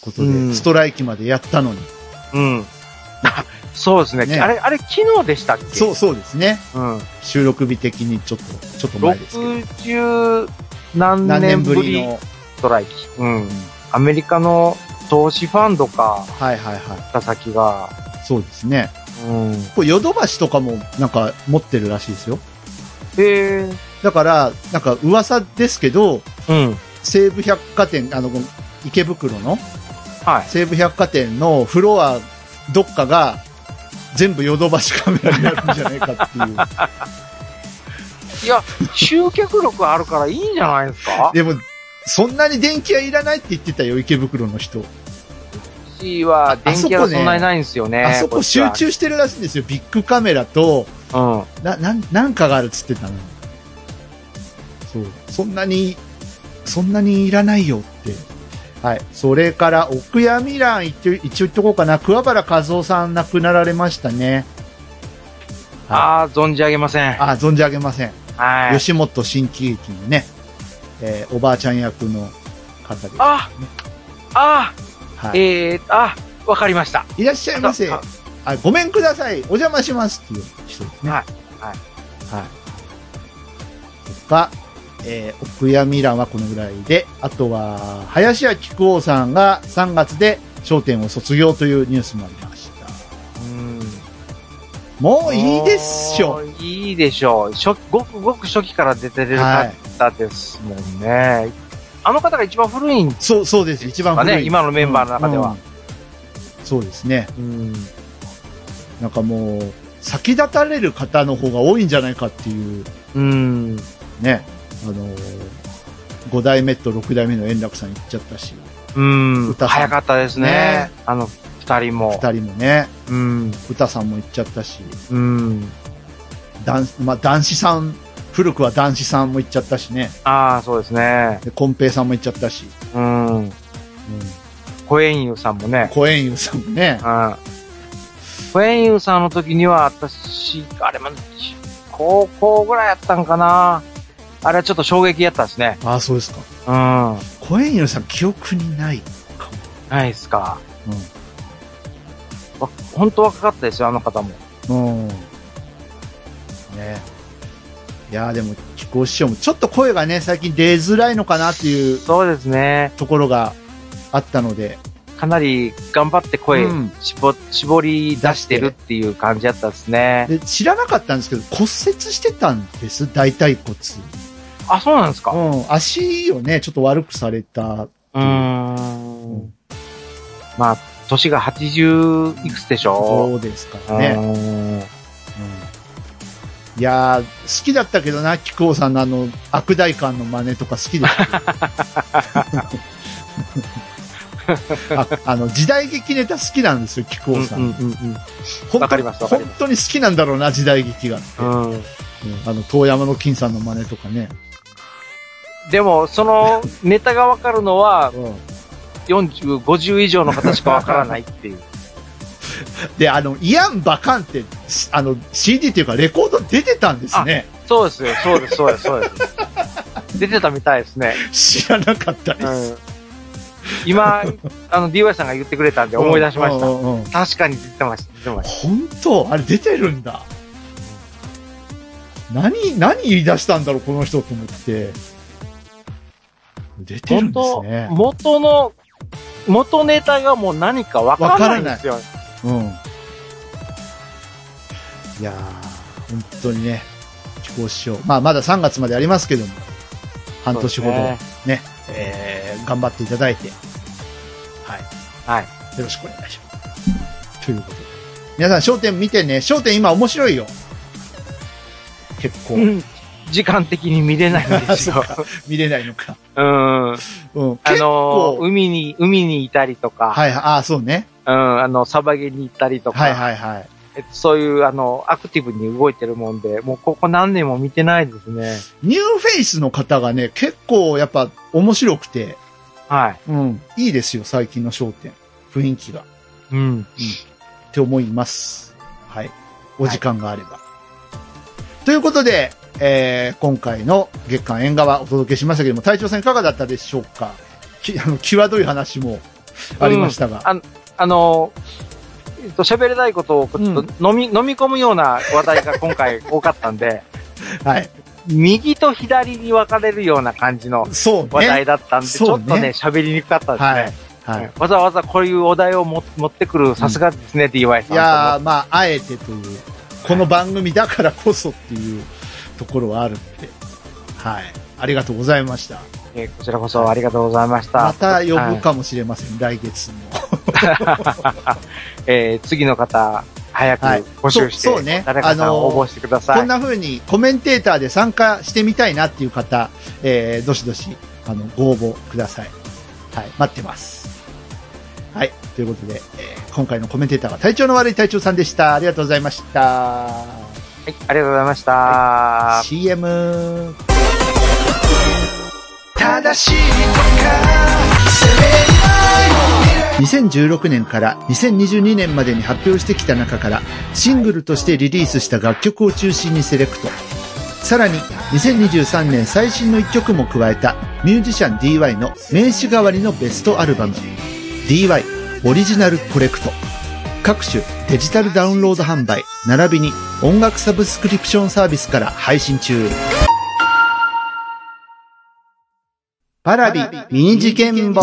ことで、うんストライキまでやったのに。うん。あ そうですね。ねあれ、あれ昨日でしたっけ？そう、そうですね。うん。収録日的にちょっと、ちょっと前ですけど。60何何年年ぶりの。ストライキ。うん。アメリカの投資ファンドか、はいはいはい。た先が、そうですね。うん。これヨドバシとかもなんか持ってるらしいですよ。へえ。だから、なんか噂ですけど、うん。西武百貨店、あの、池袋のはい。西武百貨店のフロア、どっかが全部ヨドバシカメラになるんじゃないかっていう。いや、集客力あるからいいんじゃないですか？でも、そんなに電気はいらないって言ってたよ、池袋の人。うちは電気がそんなにないんですよね。あそこ集中してるらしいんですよ。ビッグカメラと、うん。な、なん、なんかがあるっつってたの。そう。そんなに、そんなにいらないよって。はい。それから、奥屋ミラン一応、一応言っとこうかな。桑原和夫さん亡くなられましたね。ああ、存じ上げません。あ、存じ上げません。はい。吉本新喜劇のね、えーおばあちゃん役の方です。ああはい。ええー、あわかりました。いらっしゃいませ。ああごめんください。お邪魔しますっていう人ですね。はい。はい。とか、えー、奥屋ミランはこのぐらいで、あとは、林家木久扇さんが3月で商店を卒業というニュースもありました。うん。もういいでしょもういいでしょう。初ごくごく初期から出てるはい方ですもんね。あの方が一番古いんでそう、そうです。一番古い。ね、今のメンバーの中では。うんうんそうですね。うん。なんかもう、先立たれる方の方が多いんじゃないかっていう、うん。ね。あのー、5代目と6代目の円楽さん行っちゃったし、うん。歌早かったですね。ねあの、二人も。2人もね、うん。歌さんも行っちゃったし、うん。男まあ、男子さん、古くは男子さんも行っちゃったしね。ああ、そうですね。で、コンペイさんも行っちゃったし、うん。うん。コエンユさんもね。コエンユさんもね。うん。コエンユさんの時には、私、あれま、高校ぐらいやったんかな。あれはちょっと衝撃やったですね。ああ、そうですか。うん。コエンユさん記憶にないかないっすか。も。わ本当若かったですよ、あの方も。うん。うん。ね。いやーでも、気候師匠もちょっと声がね、最近出づらいのかなっていうそうですね。ところがあったので、かなり頑張って声うん絞、絞り出してるっていう感じやったですね。で、知らなかったんですけど、骨折してたんです、大腿骨。あ、そうなんですか。うん。足をね、ちょっと悪くされた。うーん。まあ、年が80いくつでしょそうですかうらね。んうんいやー、好きだったけどな、木久扇さんのあの、悪大官の真似とか好きでした ああの、時代劇ネタ好きなんですよ、木久扇さん。うんうんうん本当わかりますわかります本当に好きなんだろうな、時代劇が。うん。うんうんあの、遠山の金さんの真似とかね。でも、その ネタがわかるのは、うん40、50以上の方しかわからないっていう。で、あの、イアン・バカンって、しあの、CD っていうかレコード出てたんですね。そうですよ、そうです、そうです、そうです。出てたみたいですね。知らなかったです。うん。今、あの、DY さんが言ってくれたんで思い出しましたう。んうんうん確かに出てました、出てました。本当？あれ出てるんだ。何、何言い出したんだろう、この人と思って。出てるんです元、ね。元の、元ネタがもう何かわからないんですよ。うん。いやー、本当にね、気候師匠。まあ、まだ3月までありますけども、半年ほどね、そうですえー、頑張っていただいて、はい。はい。よろしくお願いします。ということで。皆さん、笑点見てね。笑点今面白いよ。結構。うん時間的に見れないんですよ。見れないのか。うん。うん。あ結の構、海に、海にいたりとか、はいはい、ああ、そうね。うん、あの、サバゲに行ったりとか、はいはいはい。えっとそういう、あの、アクティブに動いてるもんで、もうここ何年も見てないですね。ニューフェイスの方がね、結構やっぱ面白くて、はい。うん。いいですよ、最近の焦点。雰囲気が。うん。って思います。はい。お時間があれば。ということで、えー、今回の月間縁側お届けしましたけども、隊長さんいかがだったでしょうか？き、あの、際どい話もありましたが。ああの、えっと、喋れないことをちょっと飲み、飲み込むような話題が今回多かったんで、はい。右と左に分かれるような感じの話題ね。だったんで、ねょっとね、喋りにくかったですね。はい。はい。わざわざこういうお題をも持ってくる、さすがですね、DY さん。いやー、まあ、あえてという、この番組だからこそっていうところはあるんで、はい。ありがとうございました。えーこちらこそありがとうございました。また呼はいぶかもしれません、来月も。えー次の方、早くはい募集して、そうそうね誰か応募してください。こんな風にコメンテーターで参加してみたいなっていう方、えー、どしどし、あの、ご応募ください。はい、待ってます。はい、ということで、えー今回のコメンテーターは体調の悪い隊長さんでした。ありがとうございました。はい、ありがとうございました。CM。正しい2016年から2022年までに発表してきた中からシングルとしてリリースした楽曲を中心にセレクト。さらに2023年最新の一曲も加えたミュージシャン DY の名刺代わりのベストアルバム DY オリジナルコレクト。各種デジタルダウンロード販売並びに音楽サブスクリプションサービスから配信中。パラビミニ事件簿。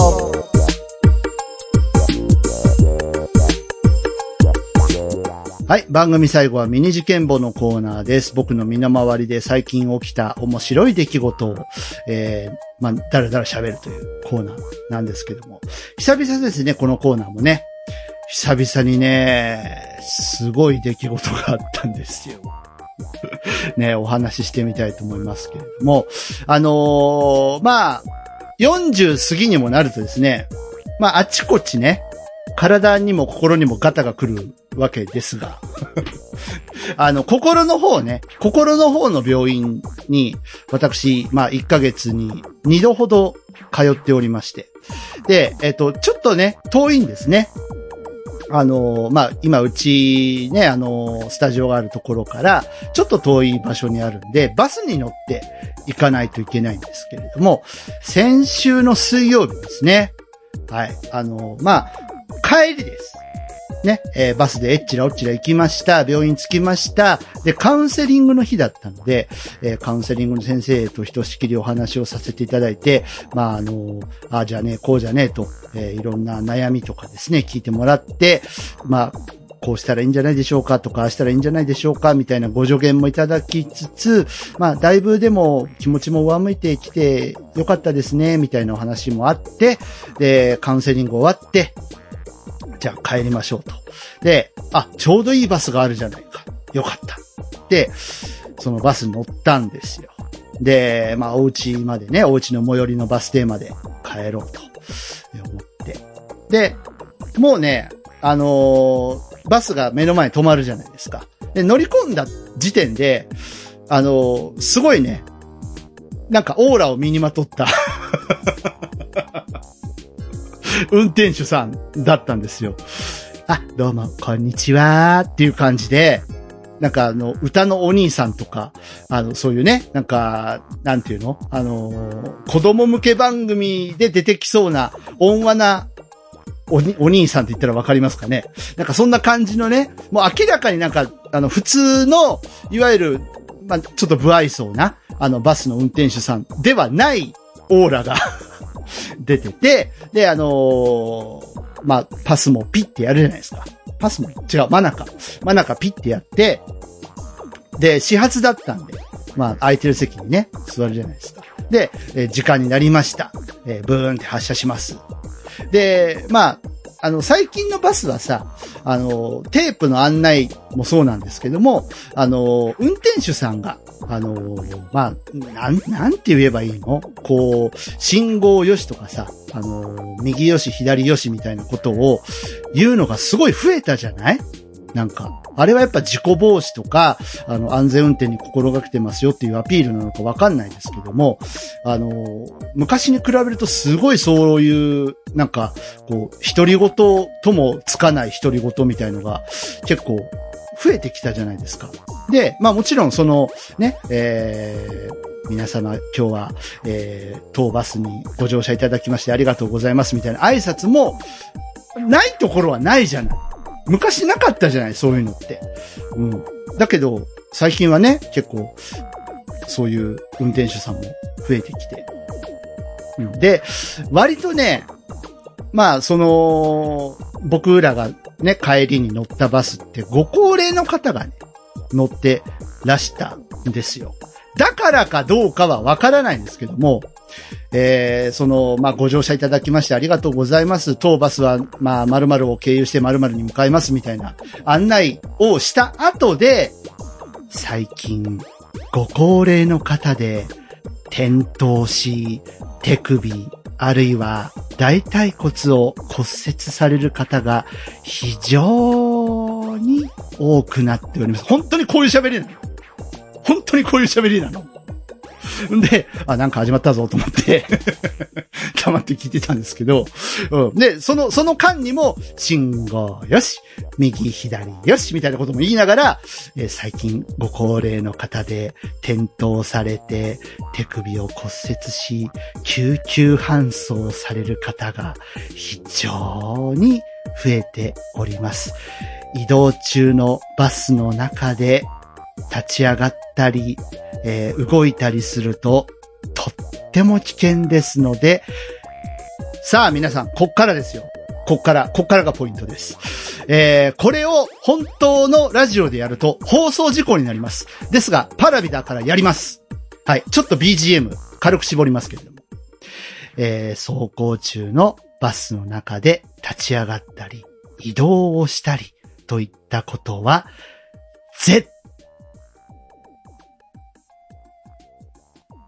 はい。番組最後はミニ事件簿のコーナーです。僕の身の回りで最近起きた面白い出来事を、えー、まあ、だらだら喋るというコーナーなんですけども。久々ですね、このコーナーもね。久々にね、すごい出来事があったんですよ。ね、お話ししてみたいと思いますけれども。あのーまあ、40過ぎにもなるとですね、まあ、あちこちね、体にも心にもガタが来るわけですが、あの、心の方ね、心の方の病院に、私、まあ、1ヶ月に2度ほど通っておりまして。で、えっと、ちょっとね、遠いんですね。あの、まあ、今、うちね、あの、スタジオがあるところから、ちょっと遠い場所にあるんで、バスに乗って行かないといけないんですけれども、先週の水曜日ですね。はい。あの、まあ、帰りです。ね、えーバスでえっちらおっちら行きました。病院着きました。で、カウンセリングの日だったので、えーカウンセリングの先生とひとしきりお話をさせていただいて、まあ、あの、ああじゃねえ、こうじゃねえと、えーいろんな悩みとかですね、聞いてもらって、まあ、こうしたらいいんじゃないでしょうかとか、ああしたらいいんじゃないでしょうかみたいなご助言もいただきつつ、まあ、だいぶでも気持ちも上向いてきてよかったですね、みたいなお話もあって、で、カウンセリング終わって、じゃあ帰りましょうと。で、あ、ちょうどいいバスがあるじゃないか。よかった。で、そのバス乗ったんですよ。で、まあ、お家までね、お家の最寄りのバス停まで帰ろうと思って。で、もうね、あのーバスが目の前に止まるじゃないですか。で、乗り込んだ時点で、あのーすごいね、なんかオーラを身にまとった 運転手さんだったんですよ。あ、どうも、こんにちはっていう感じで、なんかあの、歌のお兄さんとか、あの、そういうね、なんか、なんていうの？あの、子供向け番組で出てきそうな、温和な、お、お兄さんって言ったらわかりますかね？なんかそんな感じのね、もう明らかになんか、あの、普通の、いわゆる、まあ、ちょっと不愛想な、あの、バスの運転手さんではないオーラが 出てて、で、あのーまあ、パスもピッてやるじゃないですか。パスも違う、マナカ。マナカピッてやって、で、始発だったんで、まあ、空いてる席にね、座るじゃないですか。で、えー時間になりました。えーブーンって発車します。で、まあ、あの、最近のバスはさ、あの、テープの案内もそうなんですけども、あの、運転手さんが、あの、まあ、なん、なんて言えばいいの？こう、信号よしとかさ、あの、右よし、左よしみたいなことを言うのがすごい増えたじゃない？なんか、あれはやっぱ事故防止とか、あの、安全運転に心がけてますよっていうアピールなのかわかんないですけども、あの、昔に比べるとすごいそういう、なんか、こう、独り言ともつかない独り言みたいのが結構増えてきたじゃないですか。で、まあもちろんその、ね、えー、皆様今日は、えー、当バスにご乗車いただきましてありがとうございますみたいな挨拶も、ないところはないじゃない。昔なかったじゃない、そういうのって。うん。だけど、最近はね、結構、そういう運転手さんも増えてきて。うんで、割とね、まあ、その、僕らがね、帰りに乗ったバスって、ご高齢の方がね、乗ってらしたんですよ。だからかどうかはわからないんですけども、えー、その、まあ、ご乗車いただきましてありがとうございます。当バスは、まあ、〇〇を経由して〇〇に向かいますみたいな案内をした後で、最近、ご高齢の方で、転倒し、手首、あるいは大腿骨を骨折される方が非常に多くなっております。本当にこういう喋りなの。本当にこういう喋りなの。で、あ、なんか始まったぞと思って、黙って聞いてたんですけど、うん。で、その、その間にも、信号よし、右左よし、みたいなことも言いながら、えー最近ご高齢の方で転倒されて、手首を骨折し、救急搬送される方が非常に増えております。移動中のバスの中で立ち上がったり、えー動いたりすると、とっても危険ですので、さあ皆さん、こっからですよ。こっから、こっからがポイントです。えーこれを本当のラジオでやると放送事故になります。ですが、パラビだからやります。はい。ちょっと BGM 軽く絞りますけれども。えー走行中のバスの中で立ち上がったり、移動をしたりといったことは、絶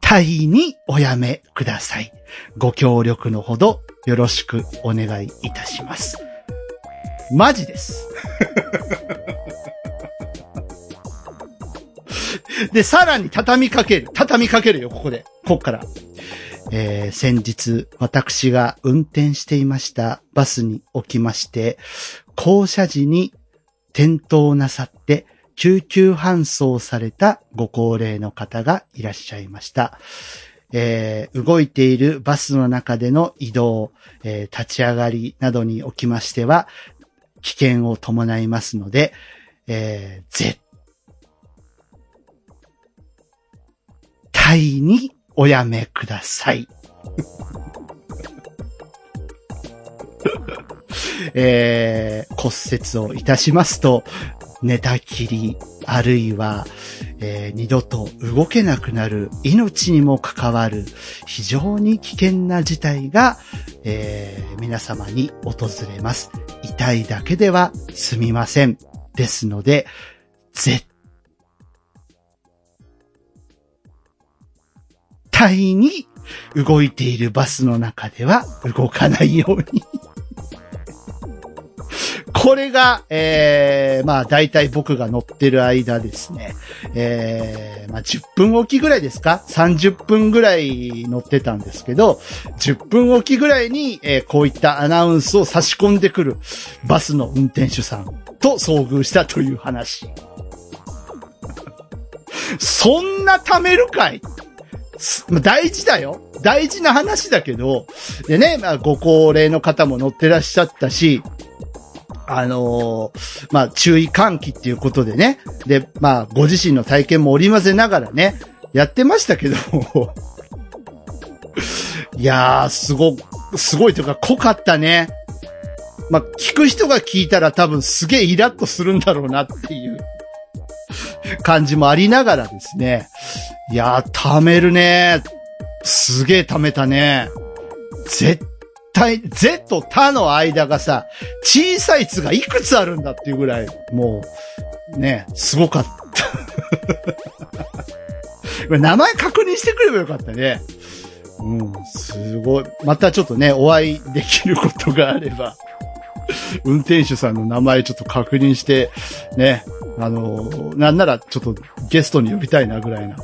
対におやめください。ご協力のほどよろしくお願いいたします。マジです。で、さらに畳みかける。畳みかけるよ、ここで。こっから。えー先日、私が運転していましたバスにおきまして、降車時に転倒なさって、救急搬送されたご高齢の方がいらっしゃいました。えー動いているバスの中での移動、えー立ち上がりなどにおきましては、危険を伴いますので、えー絶対におやめください。えー骨折をいたしますと、寝たきり、あるいは、えー二度と動けなくなる命にも関わる非常に危険な事態が、えー皆様に訪れます。痛いだけでは済みません。ですので、絶対に動いているバスの中では動かないように。これが、えー、まあ大体僕が乗ってる間ですね、えー、まあ10分おきぐらいですか ?30 分ぐらい乗ってたんですけど、10分おきぐらいに、えーこういったアナウンスを差し込んでくるバスの運転手さんと遭遇したという話。そんな貯めるかい？大事だよ。大事な話だけど、でね、まあ、ご高齢の方も乗ってらっしゃったし、あのーまあ、注意喚起っていうことでね、で、まあ、ご自身の体験も織り交ぜながらね、やってましたけど、いやー、すご、すごいというか濃かったね。まあ、聞く人が聞いたら多分すげえイラッとするんだろうなっていう感じもありながらですね。いやー、貯めるね。すげえ貯めたね。絶対、ぜとたの間がさ、小さい「つ」がいくつあるんだっていうぐらい、もう、ね、すごかった。名前確認してくればよかったね。うん、すごい。またちょっとね、お会いできることがあれば、運転手さんの名前ちょっと確認して、ね、あの、なんならちょっとゲストに呼びたいなぐらいな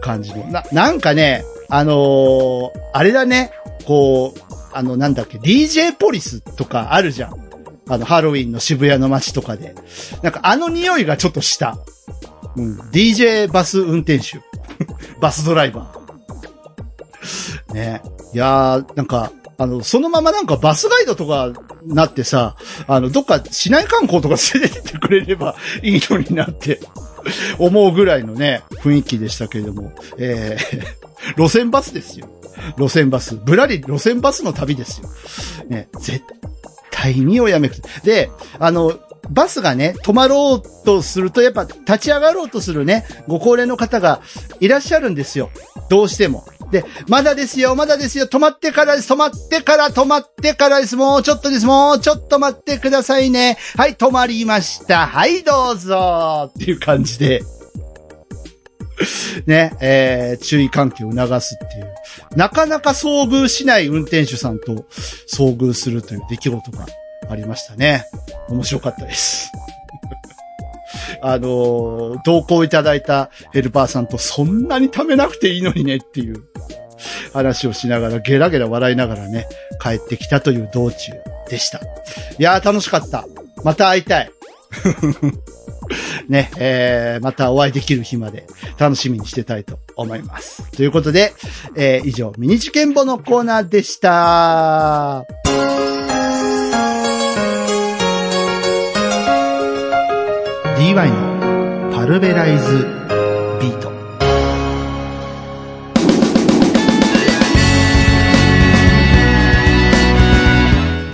感じの。な、なんかね、あのーあれだね、こう、あの、なんだっけ、DJ ポリスとかあるじゃん。あの、ハロウィンの渋谷の街とかで。なんかあの匂いがちょっとした。うん。DJ バス運転手。バスドライバー。ね。いやー、なんか、あの、そのままなんかバスガイドとかなってさ、あの、どっか市内観光とか連れてってくれれば いいのになって 思うぐらいのね、雰囲気でしたけれども、えー、路線バスですよ。路線バス。ぶらり路線バスの旅ですよ。ね、絶対におやめくださいで、あの、バスがね、止まろうとすると、やっぱ立ち上がろうとするね、ご高齢の方がいらっしゃるんですよ。どうしても。で、まだですよ、まだですよ、止まってからです、止まってから、止まってからです、もうちょっとです、もうちょっと待ってくださいね。はい、止まりました。はい、どうぞっていう感じで。ね、えー、注意喚起を促すっていう。なかなか遭遇しない運転手さんと遭遇するという出来事がありましたね。面白かったです。あのー同行いただいたヘルパーさんとそんなに貯めなくていいのにねっていう話をしながらゲラゲラ笑いながらね、帰ってきたという道中でした。いやー楽しかった。また会いたい。ね、えー、またお会いできる日まで楽しみにしてたいと思います。ということで、えー、以上、ミニチケンボのコーナーでした。DY のパルベライズビート。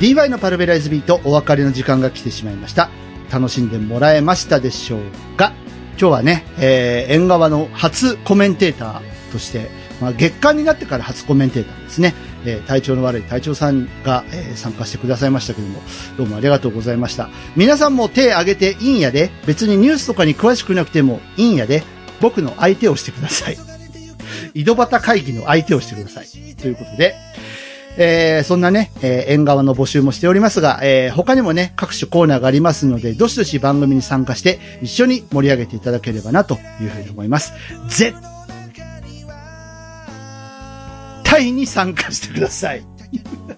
DY のパルベライズビートお別れの時間が来てしまいました。楽しんでもらえましたでしょうか？今日はね、えー、縁側の初コメンテーターとして、まあ、月間になってから初コメンテーターですね。えー体調の悪い隊長さんが、えー参加してくださいましたけども、どうもありがとうございました。皆さんも手挙げていいんやで、別にニュースとかに詳しくなくてもいいんやで、僕の相手をしてください。井戸端会議の相手をしてください。ということで、えーそんなね、えー縁側の募集もしておりますが、えー他にもね、各種コーナーがありますので、どしどし番組に参加して、一緒に盛り上げていただければな、というふうに思います。絶対に参加してください。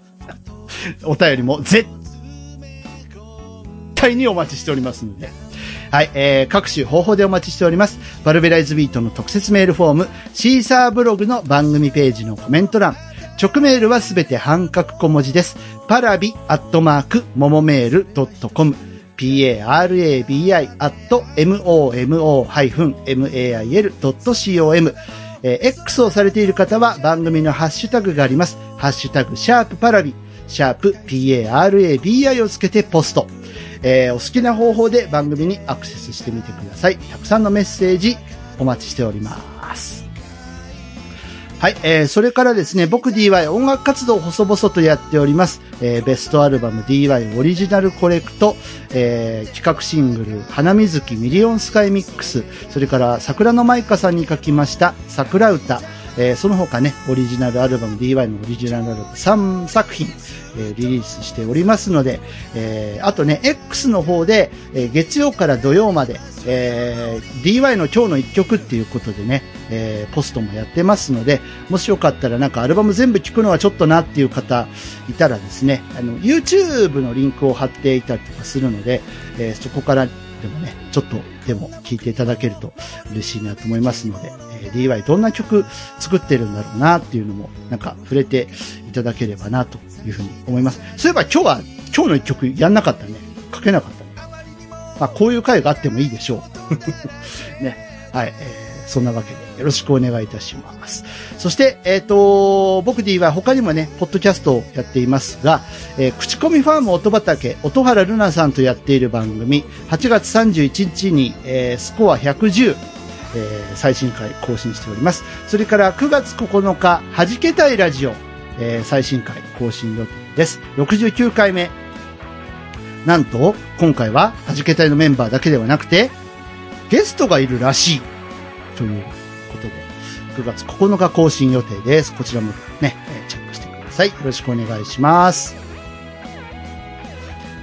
お便りも絶対にお待ちしておりますので。はい、えー、各種方法でお待ちしております。バルベライズビートの特設メールフォーム、シーサーブログの番組ページのコメント欄、直メールはすべて半角小文字です。パラビアットマーク、ももメールドットコム、parabi アット momo-mail.com、えー X をされている方は番組のハッシュタグがあります。ハッシュタグ、シャープパラビ、シャープ parabi をつけてポスト。えーお好きな方法で番組にアクセスしてみてください。たくさんのメッセージお待ちしております。はい、えー、それからですね、僕 DY 音楽活動細々とやっております。えーベストアルバム DY オリジナルコレクト、えー企画シングル、花水木ミリオンスカイミックス、それから桜の舞香さんに書きました、桜歌、えーその他ね、オリジナルアルバム、DY のオリジナルアルバム3作品、えーリリースしておりますので、えーあとね、X の方で、え月曜から土曜まで、えー DY の今日の一曲っていうことでね、えポストもやってますので、もしよかったらなんかアルバム全部聴くのはちょっとなっていう方いたらですね、あの、YouTube のリンクを貼っていたりとかするので、えそこからでもね、ちょっとでも聴いていただけると嬉しいなと思いますので、えー DY どんな曲作ってるんだろうなっていうのも、なんか触れていただければなというふうに思います。そういえば今日は、今日の一曲やんなかったね。書けなかったね。まあ、こういう回があってもいいでしょう。ね。はい。えーそんなわけでよろしくお願いいたします。そして、えっ、と、僕 D は他にもね、ポッドキャストをやっていますが、えー口コミファーム音畑、音原ルナさんとやっている番組、8月31日に、えースコア110、えー最新回更新しております。それから9月9日、はじけたいラジオ、えー最新回更新予定です。69回目。なんと、今回は、はじけたいのメンバーだけではなくて、ゲストがいるらしい。ということで、9月9日更新予定です。こちらもね、えチェックしてください。よろしくお願いします。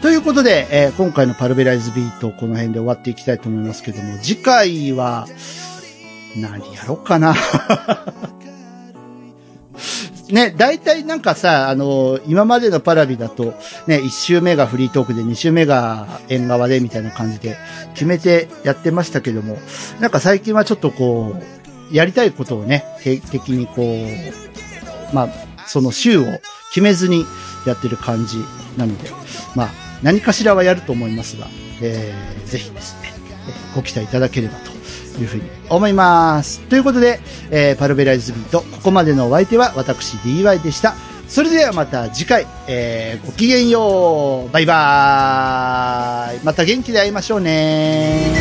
ということで、えー今回のパルベライズビート、この辺で終わっていきたいと思いますけども、次回は、何やろうかな。ね、大体なんかさ、あの、今までのパラビだと、ね、1週目がフリートークで、2週目が縁側でみたいな感じで決めてやってましたけども、なんか最近はちょっとこう、やりたいことをね、定期的にこう、まあ、その週を決めずにやってる感じなので、まあ、何かしらはやると思いますが、えー、ぜひですね、えご期待いただければというふうに思います。ということで、えー、パルベライズビート、ここまでのお相手は私 DY でした。それではまた次回、えー、ごきげんよう。バイバーイ。また元気で会いましょうね。